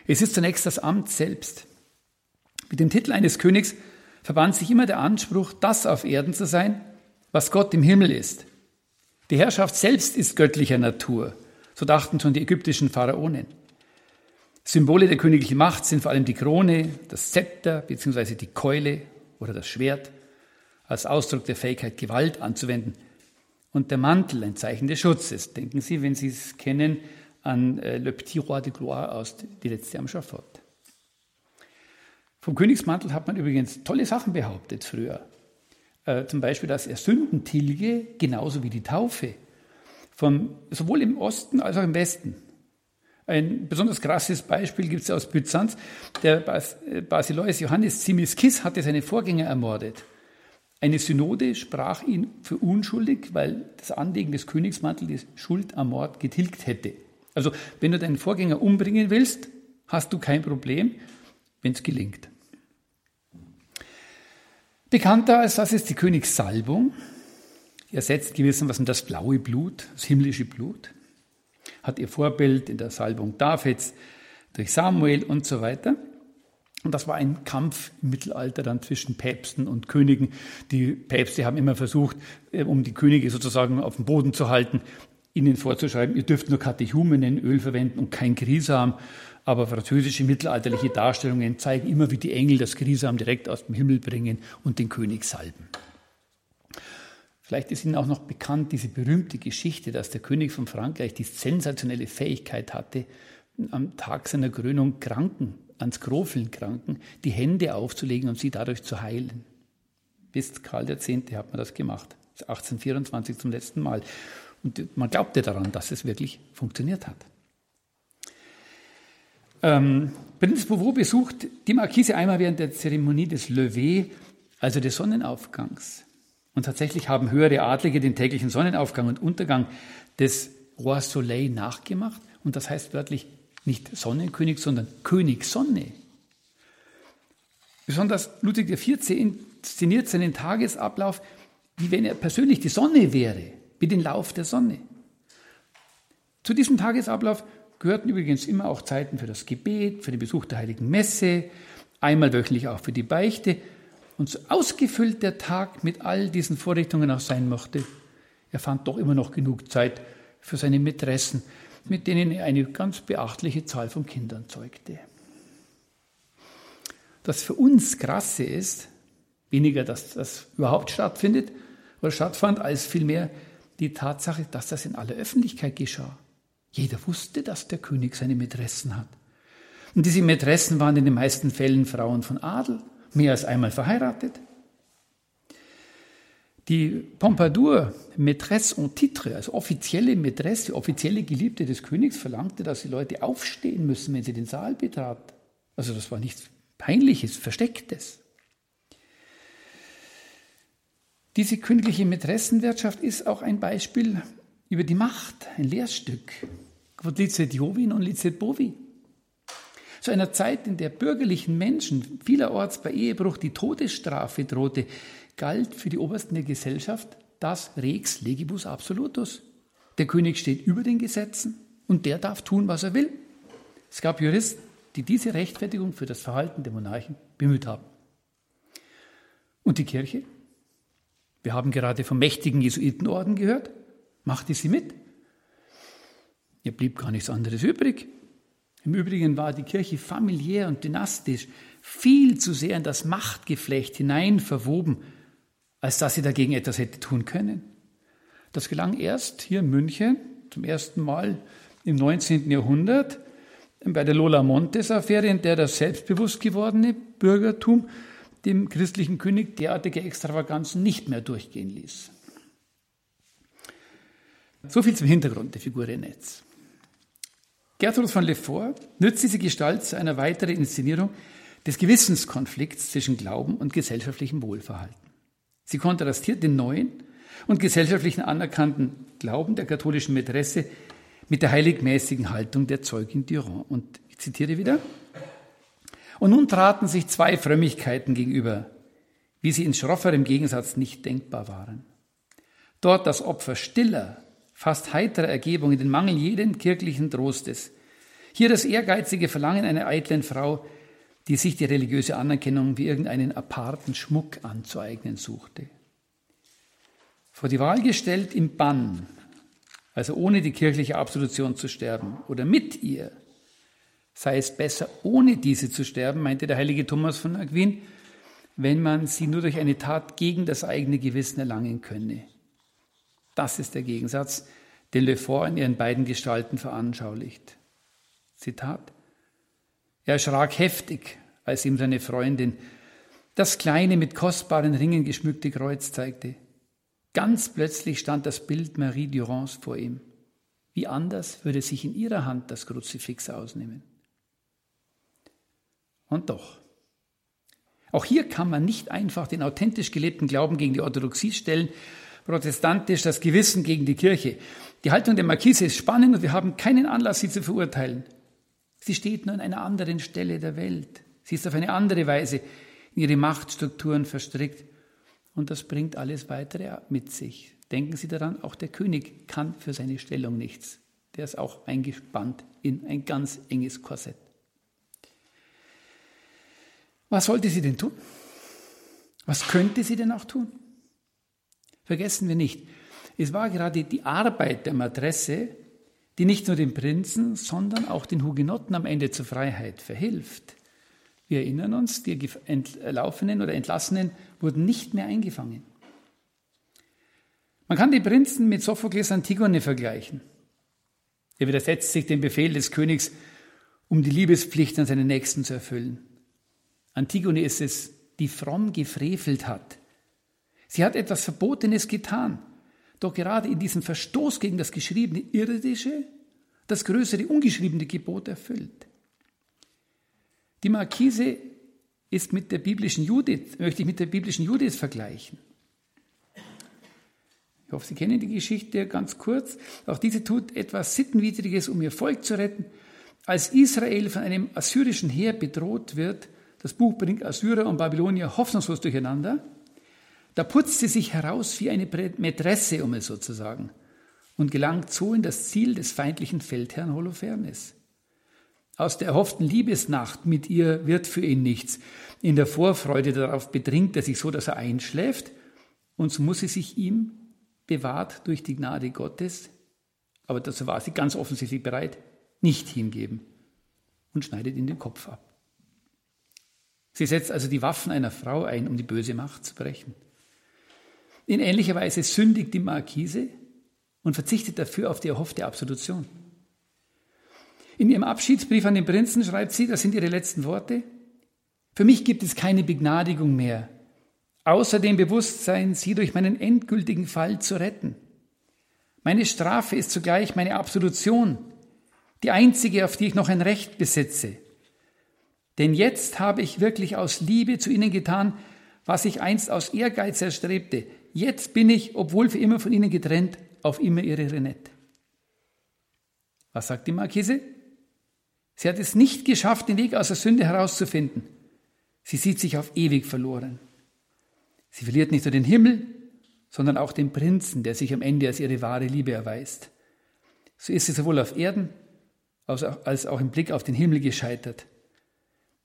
Es ist zunächst das Amt selbst. Mit dem Titel eines Königs verband sich immer der Anspruch, das auf Erden zu sein, was Gott im Himmel ist. Die Herrschaft selbst ist göttlicher Natur, so dachten schon die ägyptischen Pharaonen. Symbole der königlichen Macht sind vor allem die Krone, das Zepter bzw. die Keule oder das Schwert als Ausdruck der Fähigkeit, Gewalt anzuwenden und der Mantel ein Zeichen des Schutzes. Denken Sie, wenn Sie es kennen, an äh, Le Petit Roi de Gloire aus Die letzte am Schafott. Vom Königsmantel hat man übrigens tolle Sachen behauptet früher. Äh, zum Beispiel, dass er Sünden tilge, genauso wie die Taufe. Vom, sowohl im Osten als auch im Westen. Ein besonders krasses Beispiel gibt es aus Byzanz. Der Bas äh, Basileus Johannes Zimiskis hatte seine Vorgänger ermordet. Eine Synode sprach ihn für unschuldig, weil das Anlegen des Königsmantels die Schuld am Mord getilgt hätte. Also wenn du deinen Vorgänger umbringen willst, hast du kein Problem, wenn es gelingt. Bekannter als das ist die Königssalbung. Die ersetzt gewissermaßen das blaue Blut, das himmlische Blut. Hat ihr Vorbild in der Salbung Davids durch Samuel und so weiter. Und das war ein Kampf im Mittelalter dann zwischen Päpsten und Königen. Die Päpste haben immer versucht, äh, um die Könige sozusagen auf dem Boden zu halten, ihnen vorzuschreiben, ihr dürft nur Katechumenen verwenden und kein Grisam. Aber französische mittelalterliche Darstellungen zeigen immer, wie die Engel das Grisam direkt aus dem Himmel bringen und den König salben. Vielleicht ist Ihnen auch noch bekannt diese berühmte Geschichte, dass der König von Frankreich die sensationelle Fähigkeit hatte, am Tag seiner Krönung Kranken, ans Grofeln Kranken, die Hände aufzulegen und sie dadurch zu heilen. Bis Karl X. hat man das gemacht. 1824 zum letzten Mal. Und man glaubte daran, dass es wirklich funktioniert hat. Ähm, Prinz Beauvau besucht die Marquise einmal während der Zeremonie des Lever, also des Sonnenaufgangs. Und tatsächlich haben höhere Adlige den täglichen Sonnenaufgang und Untergang des Roi Soleil nachgemacht. Und das heißt wörtlich nicht Sonnenkönig, sondern König Sonne. Besonders Ludwig XIV. inszeniert seinen Tagesablauf, wie wenn er persönlich die Sonne wäre, wie den Lauf der Sonne. Zu diesem Tagesablauf gehörten übrigens immer auch Zeiten für das Gebet, für den Besuch der heiligen Messe, einmal wöchentlich auch für die Beichte und so ausgefüllt der Tag mit all diesen Vorrichtungen auch sein mochte, er fand doch immer noch genug Zeit für seine Mätressen, mit denen er eine ganz beachtliche Zahl von Kindern zeugte. Das für uns Krasse ist, weniger, dass das überhaupt stattfindet oder stattfand, als vielmehr die Tatsache, dass das in aller Öffentlichkeit geschah. Jeder wusste, dass der König seine Mätressen hat. Und diese Mätressen waren in den meisten Fällen Frauen von Adel mehr als einmal verheiratet. Die Pompadour, Maîtresse en Titre, also offizielle Maîtresse, offizielle Geliebte des Königs, verlangte, dass die Leute aufstehen müssen, wenn sie den Saal betrat. Also das war nichts Peinliches, Verstecktes. Diese königliche Mätressenwirtschaft ist auch ein Beispiel über die Macht, ein Lehrstück. Quod licet Jovin und licet Bovi. Zu einer Zeit, in der bürgerlichen Menschen vielerorts bei Ehebruch die Todesstrafe drohte, galt für die Obersten der Gesellschaft das Rex legibus absolutus. Der König steht über den Gesetzen und der darf tun, was er will. Es gab Juristen, die diese Rechtfertigung für das Verhalten der Monarchen bemüht haben. Und die Kirche? Wir haben gerade vom mächtigen Jesuitenorden gehört. Machte sie mit? Ihr blieb gar nichts anderes übrig. Im Übrigen war die Kirche familiär und dynastisch viel zu sehr in das Machtgeflecht hinein verwoben, als dass sie dagegen etwas hätte tun können. Das gelang erst hier in München zum ersten Mal im 19. Jahrhundert bei der Lola Montes-Affäre, in der das selbstbewusst gewordene Bürgertum dem christlichen König derartige Extravaganzen nicht mehr durchgehen ließ. So viel zum Hintergrund der Figur Renets. Gertrud von Lefort nützt diese Gestalt zu einer weiteren Inszenierung des Gewissenskonflikts zwischen Glauben und gesellschaftlichem Wohlverhalten. Sie kontrastiert den neuen und gesellschaftlichen anerkannten Glauben der katholischen Mätresse mit der heiligmäßigen Haltung der Zeugin Durand. Und ich zitiere wieder. Und nun traten sich zwei Frömmigkeiten gegenüber, wie sie in schrofferem Gegensatz nicht denkbar waren. Dort das Opfer stiller, fast heiterer Ergebung in den Mangel jeden kirchlichen Trostes. Hier das ehrgeizige Verlangen einer eitlen Frau, die sich die religiöse Anerkennung wie irgendeinen aparten Schmuck anzueignen suchte. Vor die Wahl gestellt im Bann, also ohne die kirchliche Absolution zu sterben, oder mit ihr, sei es besser, ohne diese zu sterben, meinte der heilige Thomas von Aquin, wenn man sie nur durch eine Tat gegen das eigene Gewissen erlangen könne. Das ist der Gegensatz, den Le Fort in ihren beiden Gestalten veranschaulicht. Zitat. Er erschrak heftig, als ihm seine Freundin das kleine, mit kostbaren Ringen geschmückte Kreuz zeigte. Ganz plötzlich stand das Bild Marie Durands vor ihm. Wie anders würde sich in ihrer Hand das Kruzifix ausnehmen. Und doch, auch hier kann man nicht einfach den authentisch gelebten Glauben gegen die Orthodoxie stellen protestantisch das Gewissen gegen die Kirche. Die Haltung der Markise ist spannend und wir haben keinen Anlass, sie zu verurteilen. Sie steht nur an einer anderen Stelle der Welt. Sie ist auf eine andere Weise in ihre Machtstrukturen verstrickt. Und das bringt alles weitere mit sich. Denken Sie daran, auch der König kann für seine Stellung nichts. Der ist auch eingespannt in ein ganz enges Korsett. Was sollte sie denn tun? Was könnte sie denn auch tun? Vergessen wir nicht, es war gerade die Arbeit der Madresse, die nicht nur den Prinzen, sondern auch den Hugenotten am Ende zur Freiheit verhilft. Wir erinnern uns, die Entlaufenen oder Entlassenen wurden nicht mehr eingefangen. Man kann die Prinzen mit Sophokles Antigone vergleichen. Er widersetzt sich dem Befehl des Königs, um die Liebespflicht an seinen Nächsten zu erfüllen. Antigone ist es, die fromm gefrevelt hat. Sie hat etwas Verbotenes getan, doch gerade in diesem Verstoß gegen das geschriebene Irdische das größere ungeschriebene Gebot erfüllt. Die Markise ist mit der biblischen Judith, möchte ich mit der biblischen Judith vergleichen. Ich hoffe, Sie kennen die Geschichte ganz kurz. Auch diese tut etwas Sittenwidriges, um ihr Volk zu retten. Als Israel von einem assyrischen Heer bedroht wird, das Buch bringt Assyrer und Babylonier hoffnungslos durcheinander, da putzt sie sich heraus wie eine Mätresse, um es so zu sagen, und gelangt so in das Ziel des feindlichen Feldherrn Holofernes. Aus der erhofften Liebesnacht mit ihr wird für ihn nichts. In der Vorfreude darauf bedringt er sich so, dass er einschläft, und so muss sie sich ihm, bewahrt durch die Gnade Gottes, aber dazu war sie ganz offensichtlich bereit, nicht hingeben und schneidet ihm den Kopf ab. Sie setzt also die Waffen einer Frau ein, um die böse Macht zu brechen. In ähnlicher Weise sündigt die Markise und verzichtet dafür auf die erhoffte Absolution. In ihrem Abschiedsbrief an den Prinzen schreibt sie, das sind ihre letzten Worte, für mich gibt es keine Begnadigung mehr, außer dem Bewusstsein, sie durch meinen endgültigen Fall zu retten. Meine Strafe ist zugleich meine Absolution, die einzige, auf die ich noch ein Recht besitze. Denn jetzt habe ich wirklich aus Liebe zu ihnen getan, was ich einst aus Ehrgeiz erstrebte. Jetzt bin ich, obwohl für immer von ihnen getrennt, auf immer ihre Renette. Was sagt die Markise? Sie hat es nicht geschafft, den Weg aus der Sünde herauszufinden. Sie sieht sich auf ewig verloren. Sie verliert nicht nur den Himmel, sondern auch den Prinzen, der sich am Ende als ihre wahre Liebe erweist. So ist sie sowohl auf Erden als auch im Blick auf den Himmel gescheitert.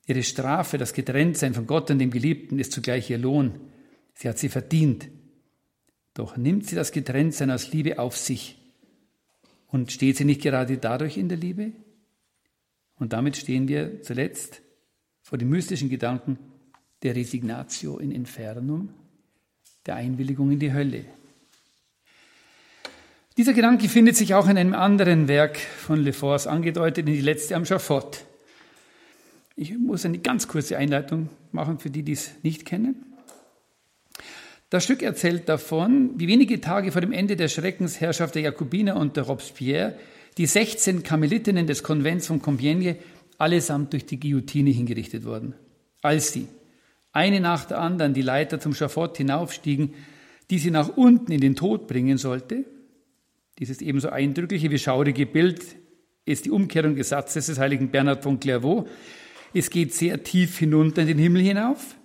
Ihre Strafe, das Getrenntsein von Gott und dem Geliebten, ist zugleich ihr Lohn. Sie hat sie verdient. Doch nimmt sie das Getrenntsein aus Liebe auf sich. Und steht sie nicht gerade dadurch in der Liebe? Und damit stehen wir zuletzt vor dem mystischen Gedanken der Resignatio in Infernum, der Einwilligung in die Hölle. Dieser Gedanke findet sich auch in einem anderen Werk von Le Fors angedeutet, in die letzte am Schafott. Ich muss eine ganz kurze Einleitung machen für die, die es nicht kennen. Das Stück erzählt davon, wie wenige Tage vor dem Ende der Schreckensherrschaft der Jakobiner und der Robespierre die 16 Karmelitinnen des Konvents von Compiègne allesamt durch die Guillotine hingerichtet wurden. Als sie, eine nach der anderen, die Leiter zum Schafott hinaufstiegen, die sie nach unten in den Tod bringen sollte, dieses ebenso eindrückliche wie schaurige Bild ist die Umkehrung des Satzes des heiligen Bernhard von Clairvaux. Es geht sehr tief hinunter in den Himmel hinauf.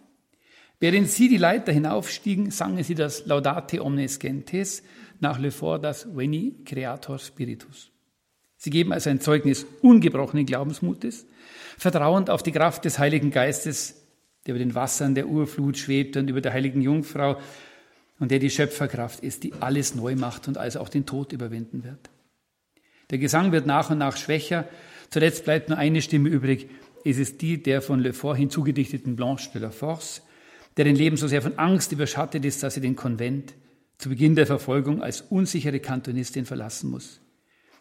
Während sie die Leiter hinaufstiegen, sangen sie das Laudate omnes gentes, nach Le Fort das Veni Creator Spiritus. Sie geben also ein Zeugnis ungebrochenen Glaubensmutes, vertrauend auf die Kraft des Heiligen Geistes, der über den Wassern der Urflut schwebt und über der heiligen Jungfrau und der die Schöpferkraft ist, die alles neu macht und also auch den Tod überwinden wird. Der Gesang wird nach und nach schwächer. Zuletzt bleibt nur eine Stimme übrig. Es ist die der von Le Fort hinzugedichteten Blanche de la Force, deren Leben so sehr von Angst überschattet ist, dass sie den Konvent zu Beginn der Verfolgung als unsichere Kantonistin verlassen muss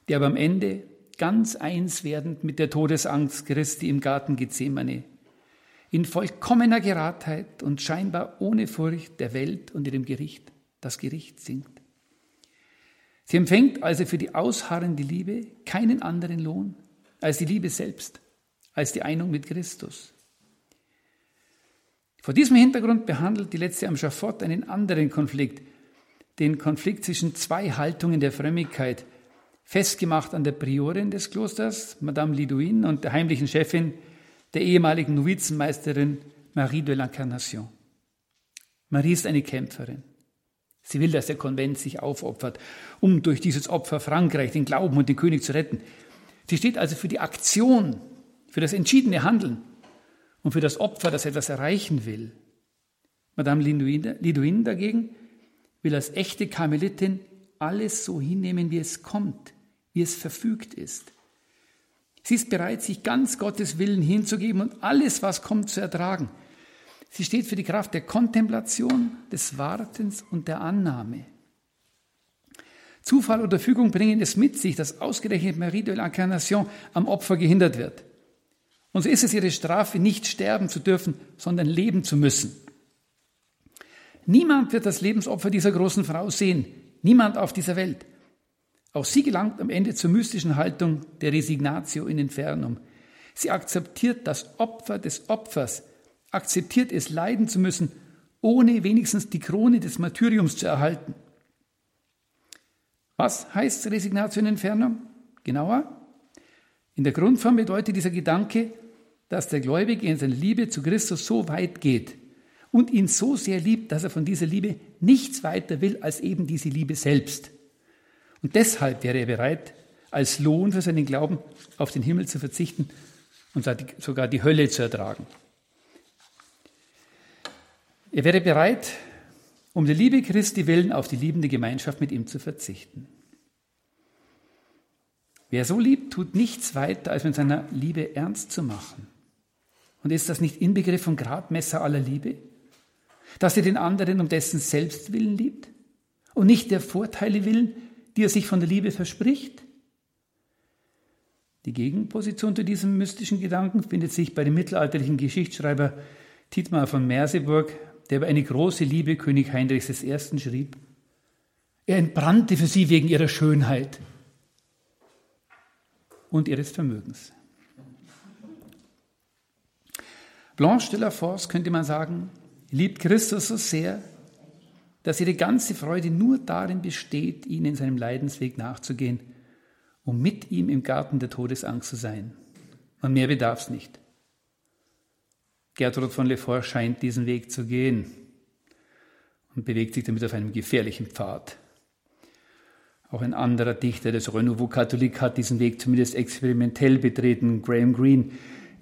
die aber am Ende ganz eins werdend mit der Todesangst Christi im Garten Gethsemane, in vollkommener Geradheit und scheinbar ohne Furcht der Welt und ihrem Gericht das Gericht singt. Sie empfängt also für die ausharrende Liebe keinen anderen Lohn als die Liebe selbst, als die Einung mit Christus. Vor diesem Hintergrund behandelt die letzte am Schafott einen anderen Konflikt, den Konflikt zwischen zwei Haltungen der Frömmigkeit, festgemacht an der Priorin des Klosters, Madame Lidouin, und der heimlichen Chefin, der ehemaligen Novizenmeisterin Marie de l'Incarnation. Marie ist eine Kämpferin. Sie will, dass der Konvent sich aufopfert, um durch dieses Opfer Frankreich, den Glauben und den König zu retten. Sie steht also für die Aktion, für das entschiedene Handeln und für das Opfer, das etwas erreichen will. Madame Lidouin dagegen will als echte Karmelitin alles so hinnehmen, wie es kommt, wie es verfügt ist. Sie ist bereit, sich ganz Gottes Willen hinzugeben und alles, was kommt, zu ertragen. Sie steht für die Kraft der Kontemplation, des Wartens und der Annahme. Zufall oder Fügung bringen es mit sich, dass ausgerechnet Marie de l'Incarnation am Opfer gehindert wird. Und so ist es ihre Strafe, nicht sterben zu dürfen, sondern leben zu müssen. Niemand wird das Lebensopfer dieser großen Frau sehen. Niemand auf dieser Welt. Auch sie gelangt am Ende zur mystischen Haltung der Resignatio in Infernum. Sie akzeptiert das Opfer des Opfers, akzeptiert es leiden zu müssen, ohne wenigstens die Krone des Martyriums zu erhalten. Was heißt Resignatio in Infernum? Genauer? In der Grundform bedeutet dieser Gedanke, dass der Gläubige in seiner Liebe zu Christus so weit geht und ihn so sehr liebt, dass er von dieser Liebe nichts weiter will als eben diese Liebe selbst. Und deshalb wäre er bereit, als Lohn für seinen Glauben auf den Himmel zu verzichten und sogar die Hölle zu ertragen. Er wäre bereit, um der Liebe Christi willen auf die liebende Gemeinschaft mit ihm zu verzichten. Wer so liebt, tut nichts weiter, als mit seiner Liebe ernst zu machen. Und ist das nicht Inbegriff von Gradmesser aller Liebe? Dass er den anderen um dessen Selbstwillen liebt und nicht der Vorteile willen, die er sich von der Liebe verspricht? Die Gegenposition zu diesem mystischen Gedanken findet sich bei dem mittelalterlichen Geschichtsschreiber Dietmar von Merseburg, der über eine große Liebe König Heinrichs I. schrieb. Er entbrannte für sie wegen ihrer Schönheit und ihres Vermögens. Blanche de la Force, könnte man sagen, liebt Christus so sehr, dass ihre ganze Freude nur darin besteht, ihn in seinem Leidensweg nachzugehen, um mit ihm im Garten der Todesangst zu sein. Und mehr bedarf es nicht. Gertrud von Lefort scheint diesen Weg zu gehen und bewegt sich damit auf einem gefährlichen Pfad. Auch ein anderer Dichter des Renouveau Catholique hat diesen Weg zumindest experimentell betreten, Graham Greene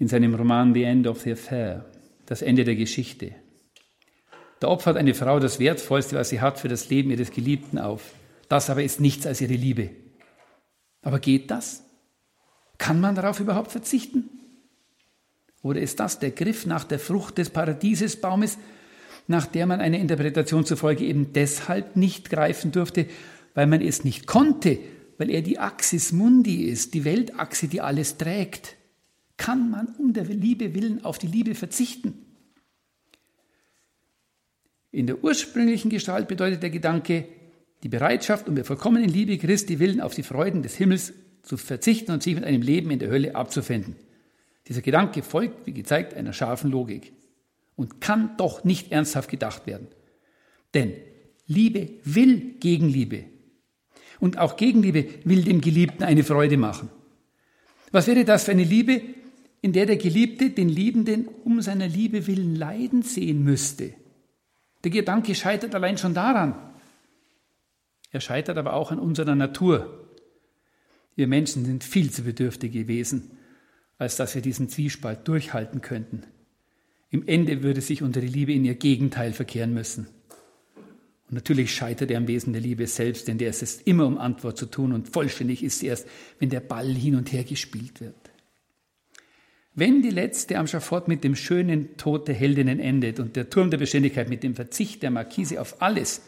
in seinem Roman The End of the Affair, das Ende der Geschichte. Da opfert eine Frau das Wertvollste, was sie hat, für das Leben ihres Geliebten auf. Das aber ist nichts als ihre Liebe. Aber geht das? Kann man darauf überhaupt verzichten? Oder ist das der Griff nach der Frucht des Paradiesesbaumes, nach der man einer Interpretation zufolge eben deshalb nicht greifen durfte, weil man es nicht konnte, weil er die Axis Mundi ist, die Weltachse, die alles trägt? Kann man um der Liebe willen auf die Liebe verzichten? In der ursprünglichen Gestalt bedeutet der Gedanke, die Bereitschaft, um der vollkommenen Liebe Christi willen auf die Freuden des Himmels zu verzichten und sich mit einem Leben in der Hölle abzufinden. Dieser Gedanke folgt, wie gezeigt, einer scharfen Logik und kann doch nicht ernsthaft gedacht werden. Denn Liebe will Gegenliebe. Und auch Gegenliebe will dem Geliebten eine Freude machen. Was wäre das für eine Liebe, in der der Geliebte den Liebenden um seiner Liebe willen leiden sehen müsste? Der Gedanke scheitert allein schon daran. Er scheitert aber auch an unserer Natur. Wir Menschen sind viel zu bedürftige Wesen, als dass wir diesen Zwiespalt durchhalten könnten. Im Ende würde sich unsere Liebe in ihr Gegenteil verkehren müssen. Und natürlich scheitert er am Wesen der Liebe selbst, denn der ist es immer um Antwort zu tun und vollständig ist sie erst, wenn der Ball hin und her gespielt wird. Wenn die letzte am Schafott mit dem schönen Tod der Heldinnen endet und der Turm der Beständigkeit mit dem Verzicht der Markise auf alles,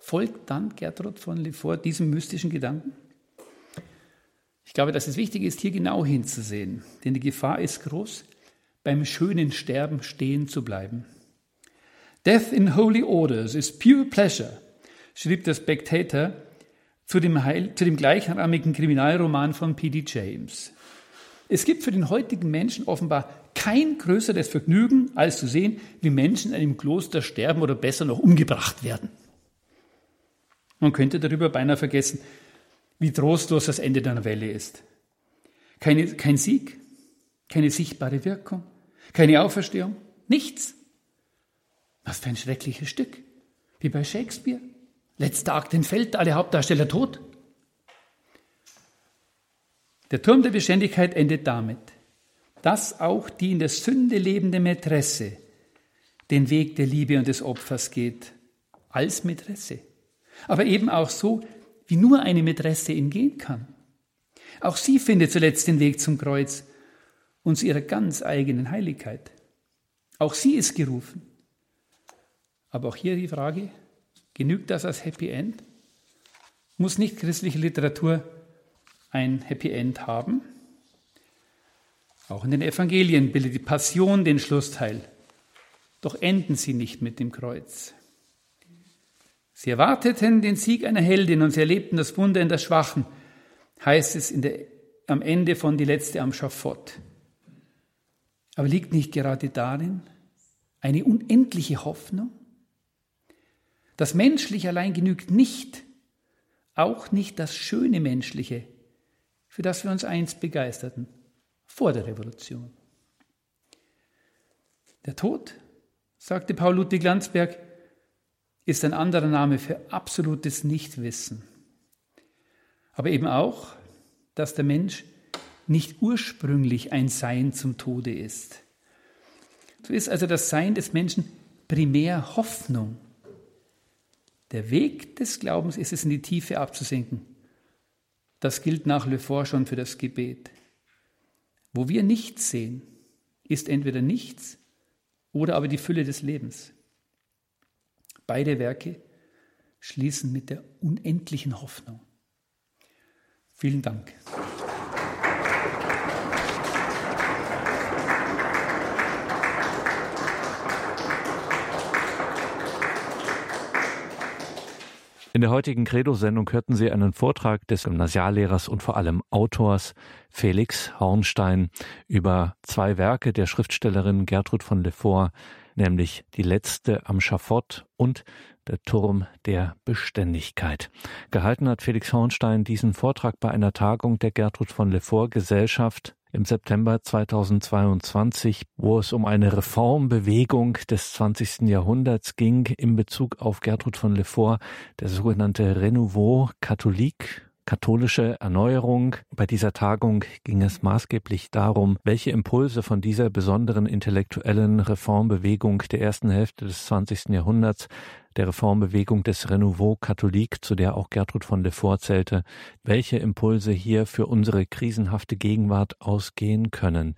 folgt dann Gertrud von Lefort diesem mystischen Gedanken? Ich glaube, dass es wichtig ist, hier genau hinzusehen, denn die Gefahr ist groß, beim schönen Sterben stehen zu bleiben. Death in Holy Orders is pure pleasure, schrieb der Spectator zu dem, Heil, zu dem gleichnamigen Kriminalroman von P.D. James. Es gibt für den heutigen Menschen offenbar kein größeres Vergnügen, als zu sehen, wie Menschen in einem Kloster sterben oder besser noch umgebracht werden. Man könnte darüber beinahe vergessen, wie trostlos das Ende der Novelle ist. Keine, kein Sieg, keine sichtbare Wirkung, keine Auferstehung, nichts. Was für ein schreckliches Stück. Wie bei Shakespeare. Letzter Akt entfällt, alle Hauptdarsteller tot. Der Turm der Beständigkeit endet damit, dass auch die in der Sünde lebende Mätresse den Weg der Liebe und des Opfers geht, als Mätresse. Aber eben auch so, wie nur eine Mätresse ihn gehen kann. Auch sie findet zuletzt den Weg zum Kreuz und zu ihrer ganz eigenen Heiligkeit. Auch sie ist gerufen. Aber auch hier die Frage, genügt das als Happy End? muss nicht christliche Literatur ein Happy End haben. Auch in den Evangelien bildet die Passion den Schlussteil. Doch enden sie nicht mit dem Kreuz. Sie erwarteten den Sieg einer Heldin und sie erlebten das Wunder in der Schwachen, heißt es der, am Ende von die letzte am Schafott. Aber liegt nicht gerade darin eine unendliche Hoffnung? Das Menschliche allein genügt nicht, auch nicht das schöne Menschliche, für das wir uns einst begeisterten, vor der Revolution. Der Tod, sagte Paul Ludwig Landsberg, ist ein anderer Name für absolutes Nichtwissen. Aber eben auch, dass der Mensch nicht ursprünglich ein Sein zum Tode ist. So ist also das Sein des Menschen primär Hoffnung. Der Weg des Glaubens ist es, in die Tiefe abzusinken. Das gilt nach Le Fort schon für das Gebet. Wo wir nichts sehen, ist entweder nichts oder aber die Fülle des Lebens. Beide Werke schließen mit der unendlichen Hoffnung. Vielen Dank. In der heutigen Credo-Sendung hörten Sie einen Vortrag des Gymnasiallehrers und vor allem Autors Felix Hornstein über zwei Werke der Schriftstellerin Gertrud von Lefort, nämlich Die letzte am Schafott und der Turm der Beständigkeit. Gehalten hat Felix Hornstein diesen Vortrag bei einer Tagung der Gertrud von Lefort Gesellschaft im September 2022, wo es um eine Reformbewegung des 20. Jahrhunderts ging in Bezug auf Gertrud von Lefort, der sogenannte Renouveau Catholique katholische Erneuerung. Bei dieser Tagung ging es maßgeblich darum, welche Impulse von dieser besonderen intellektuellen Reformbewegung der ersten Hälfte des 20. Jahrhunderts der Reformbewegung des Renouveau Catholique, zu der auch Gertrud von Lefort zählte, welche Impulse hier für unsere krisenhafte Gegenwart ausgehen können.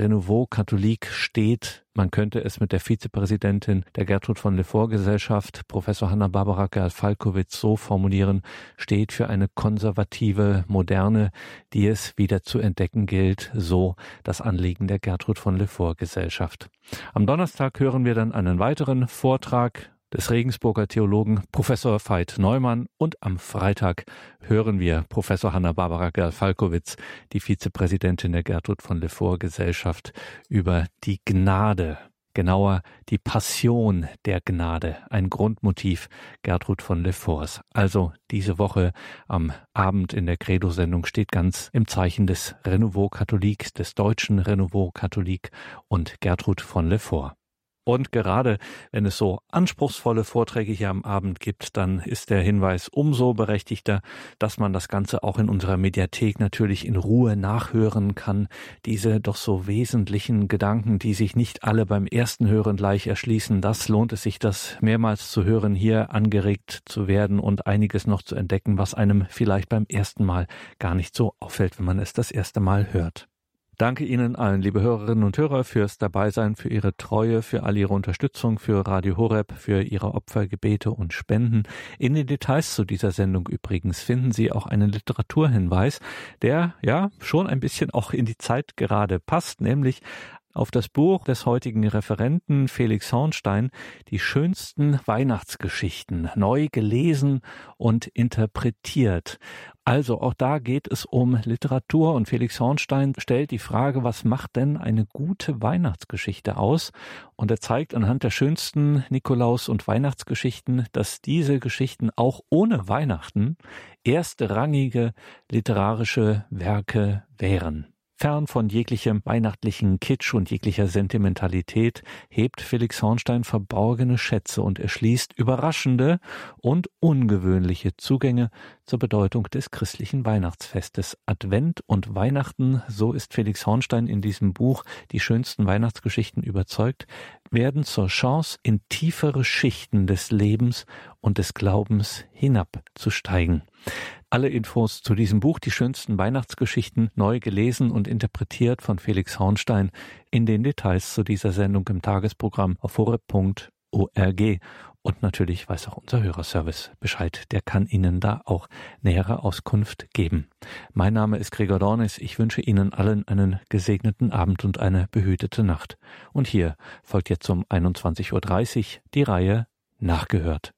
Renouveau Catholique steht, man könnte es mit der Vizepräsidentin der Gertrud von Lefort Gesellschaft, Professor Hanna-Barbara Gerl-Falkowitz, so formulieren, steht für eine konservative Moderne, die es wieder zu entdecken gilt, so das Anliegen der Gertrud von Lefort Gesellschaft. Am Donnerstag hören wir dann einen weiteren Vortrag des Regensburger Theologen Professor Veit Neumann und am Freitag hören wir Professor Hanna-Barbara Gerl-Falkowitz, die Vizepräsidentin der Gertrud von Lefort Gesellschaft, über die Gnade, genauer die Passion der Gnade, ein Grundmotiv Gertrud von Leforts. Also diese Woche am Abend in der Credo-Sendung steht ganz im Zeichen des Renouveau Catholique, des deutschen Renouveau Catholique und Gertrud von Lefort. Und gerade wenn es so anspruchsvolle Vorträge hier am Abend gibt, dann ist der Hinweis umso berechtigter, dass man das Ganze auch in unserer Mediathek natürlich in Ruhe nachhören kann. Diese doch so wesentlichen Gedanken, die sich nicht alle beim ersten Hören gleich erschließen, das lohnt es sich, das mehrmals zu hören, hier angeregt zu werden und einiges noch zu entdecken, was einem vielleicht beim ersten Mal gar nicht so auffällt, wenn man es das erste Mal hört. Danke Ihnen allen, liebe Hörerinnen und Hörer, fürs Dabeisein, für Ihre Treue, für all Ihre Unterstützung, für Radio Horeb, für Ihre Opfergebete und Spenden. In den Details zu dieser Sendung übrigens finden Sie auch einen Literaturhinweis, der ja schon ein bisschen auch in die Zeit gerade passt, nämlich auf das Buch des heutigen Referenten Felix Hornstein die schönsten Weihnachtsgeschichten neu gelesen und interpretiert. Also auch da geht es um Literatur und Felix Hornstein stellt die Frage, was macht denn eine gute Weihnachtsgeschichte aus? Und er zeigt anhand der schönsten Nikolaus- und Weihnachtsgeschichten, dass diese Geschichten auch ohne Weihnachten erstrangige literarische Werke wären. Fern von jeglichem weihnachtlichen Kitsch und jeglicher Sentimentalität hebt Felix Hornstein verborgene Schätze und erschließt überraschende und ungewöhnliche Zugänge zur Bedeutung des christlichen Weihnachtsfestes. Advent und Weihnachten, so ist Felix Hornstein in diesem Buch Die schönsten Weihnachtsgeschichten überzeugt, werden zur Chance, in tiefere Schichten des Lebens und des Glaubens hinabzusteigen. Alle Infos zu diesem Buch, die schönsten Weihnachtsgeschichten, neu gelesen und interpretiert von Felix Hornstein, in den Details zu dieser Sendung im Tagesprogramm auf horeb.org. Und natürlich weiß auch unser Hörerservice Bescheid. Der kann Ihnen da auch nähere Auskunft geben. Mein Name ist Gregor Dornis. Ich wünsche Ihnen allen einen gesegneten Abend und eine behütete Nacht. Und hier folgt jetzt um 21.30 Uhr die Reihe Nachgehört.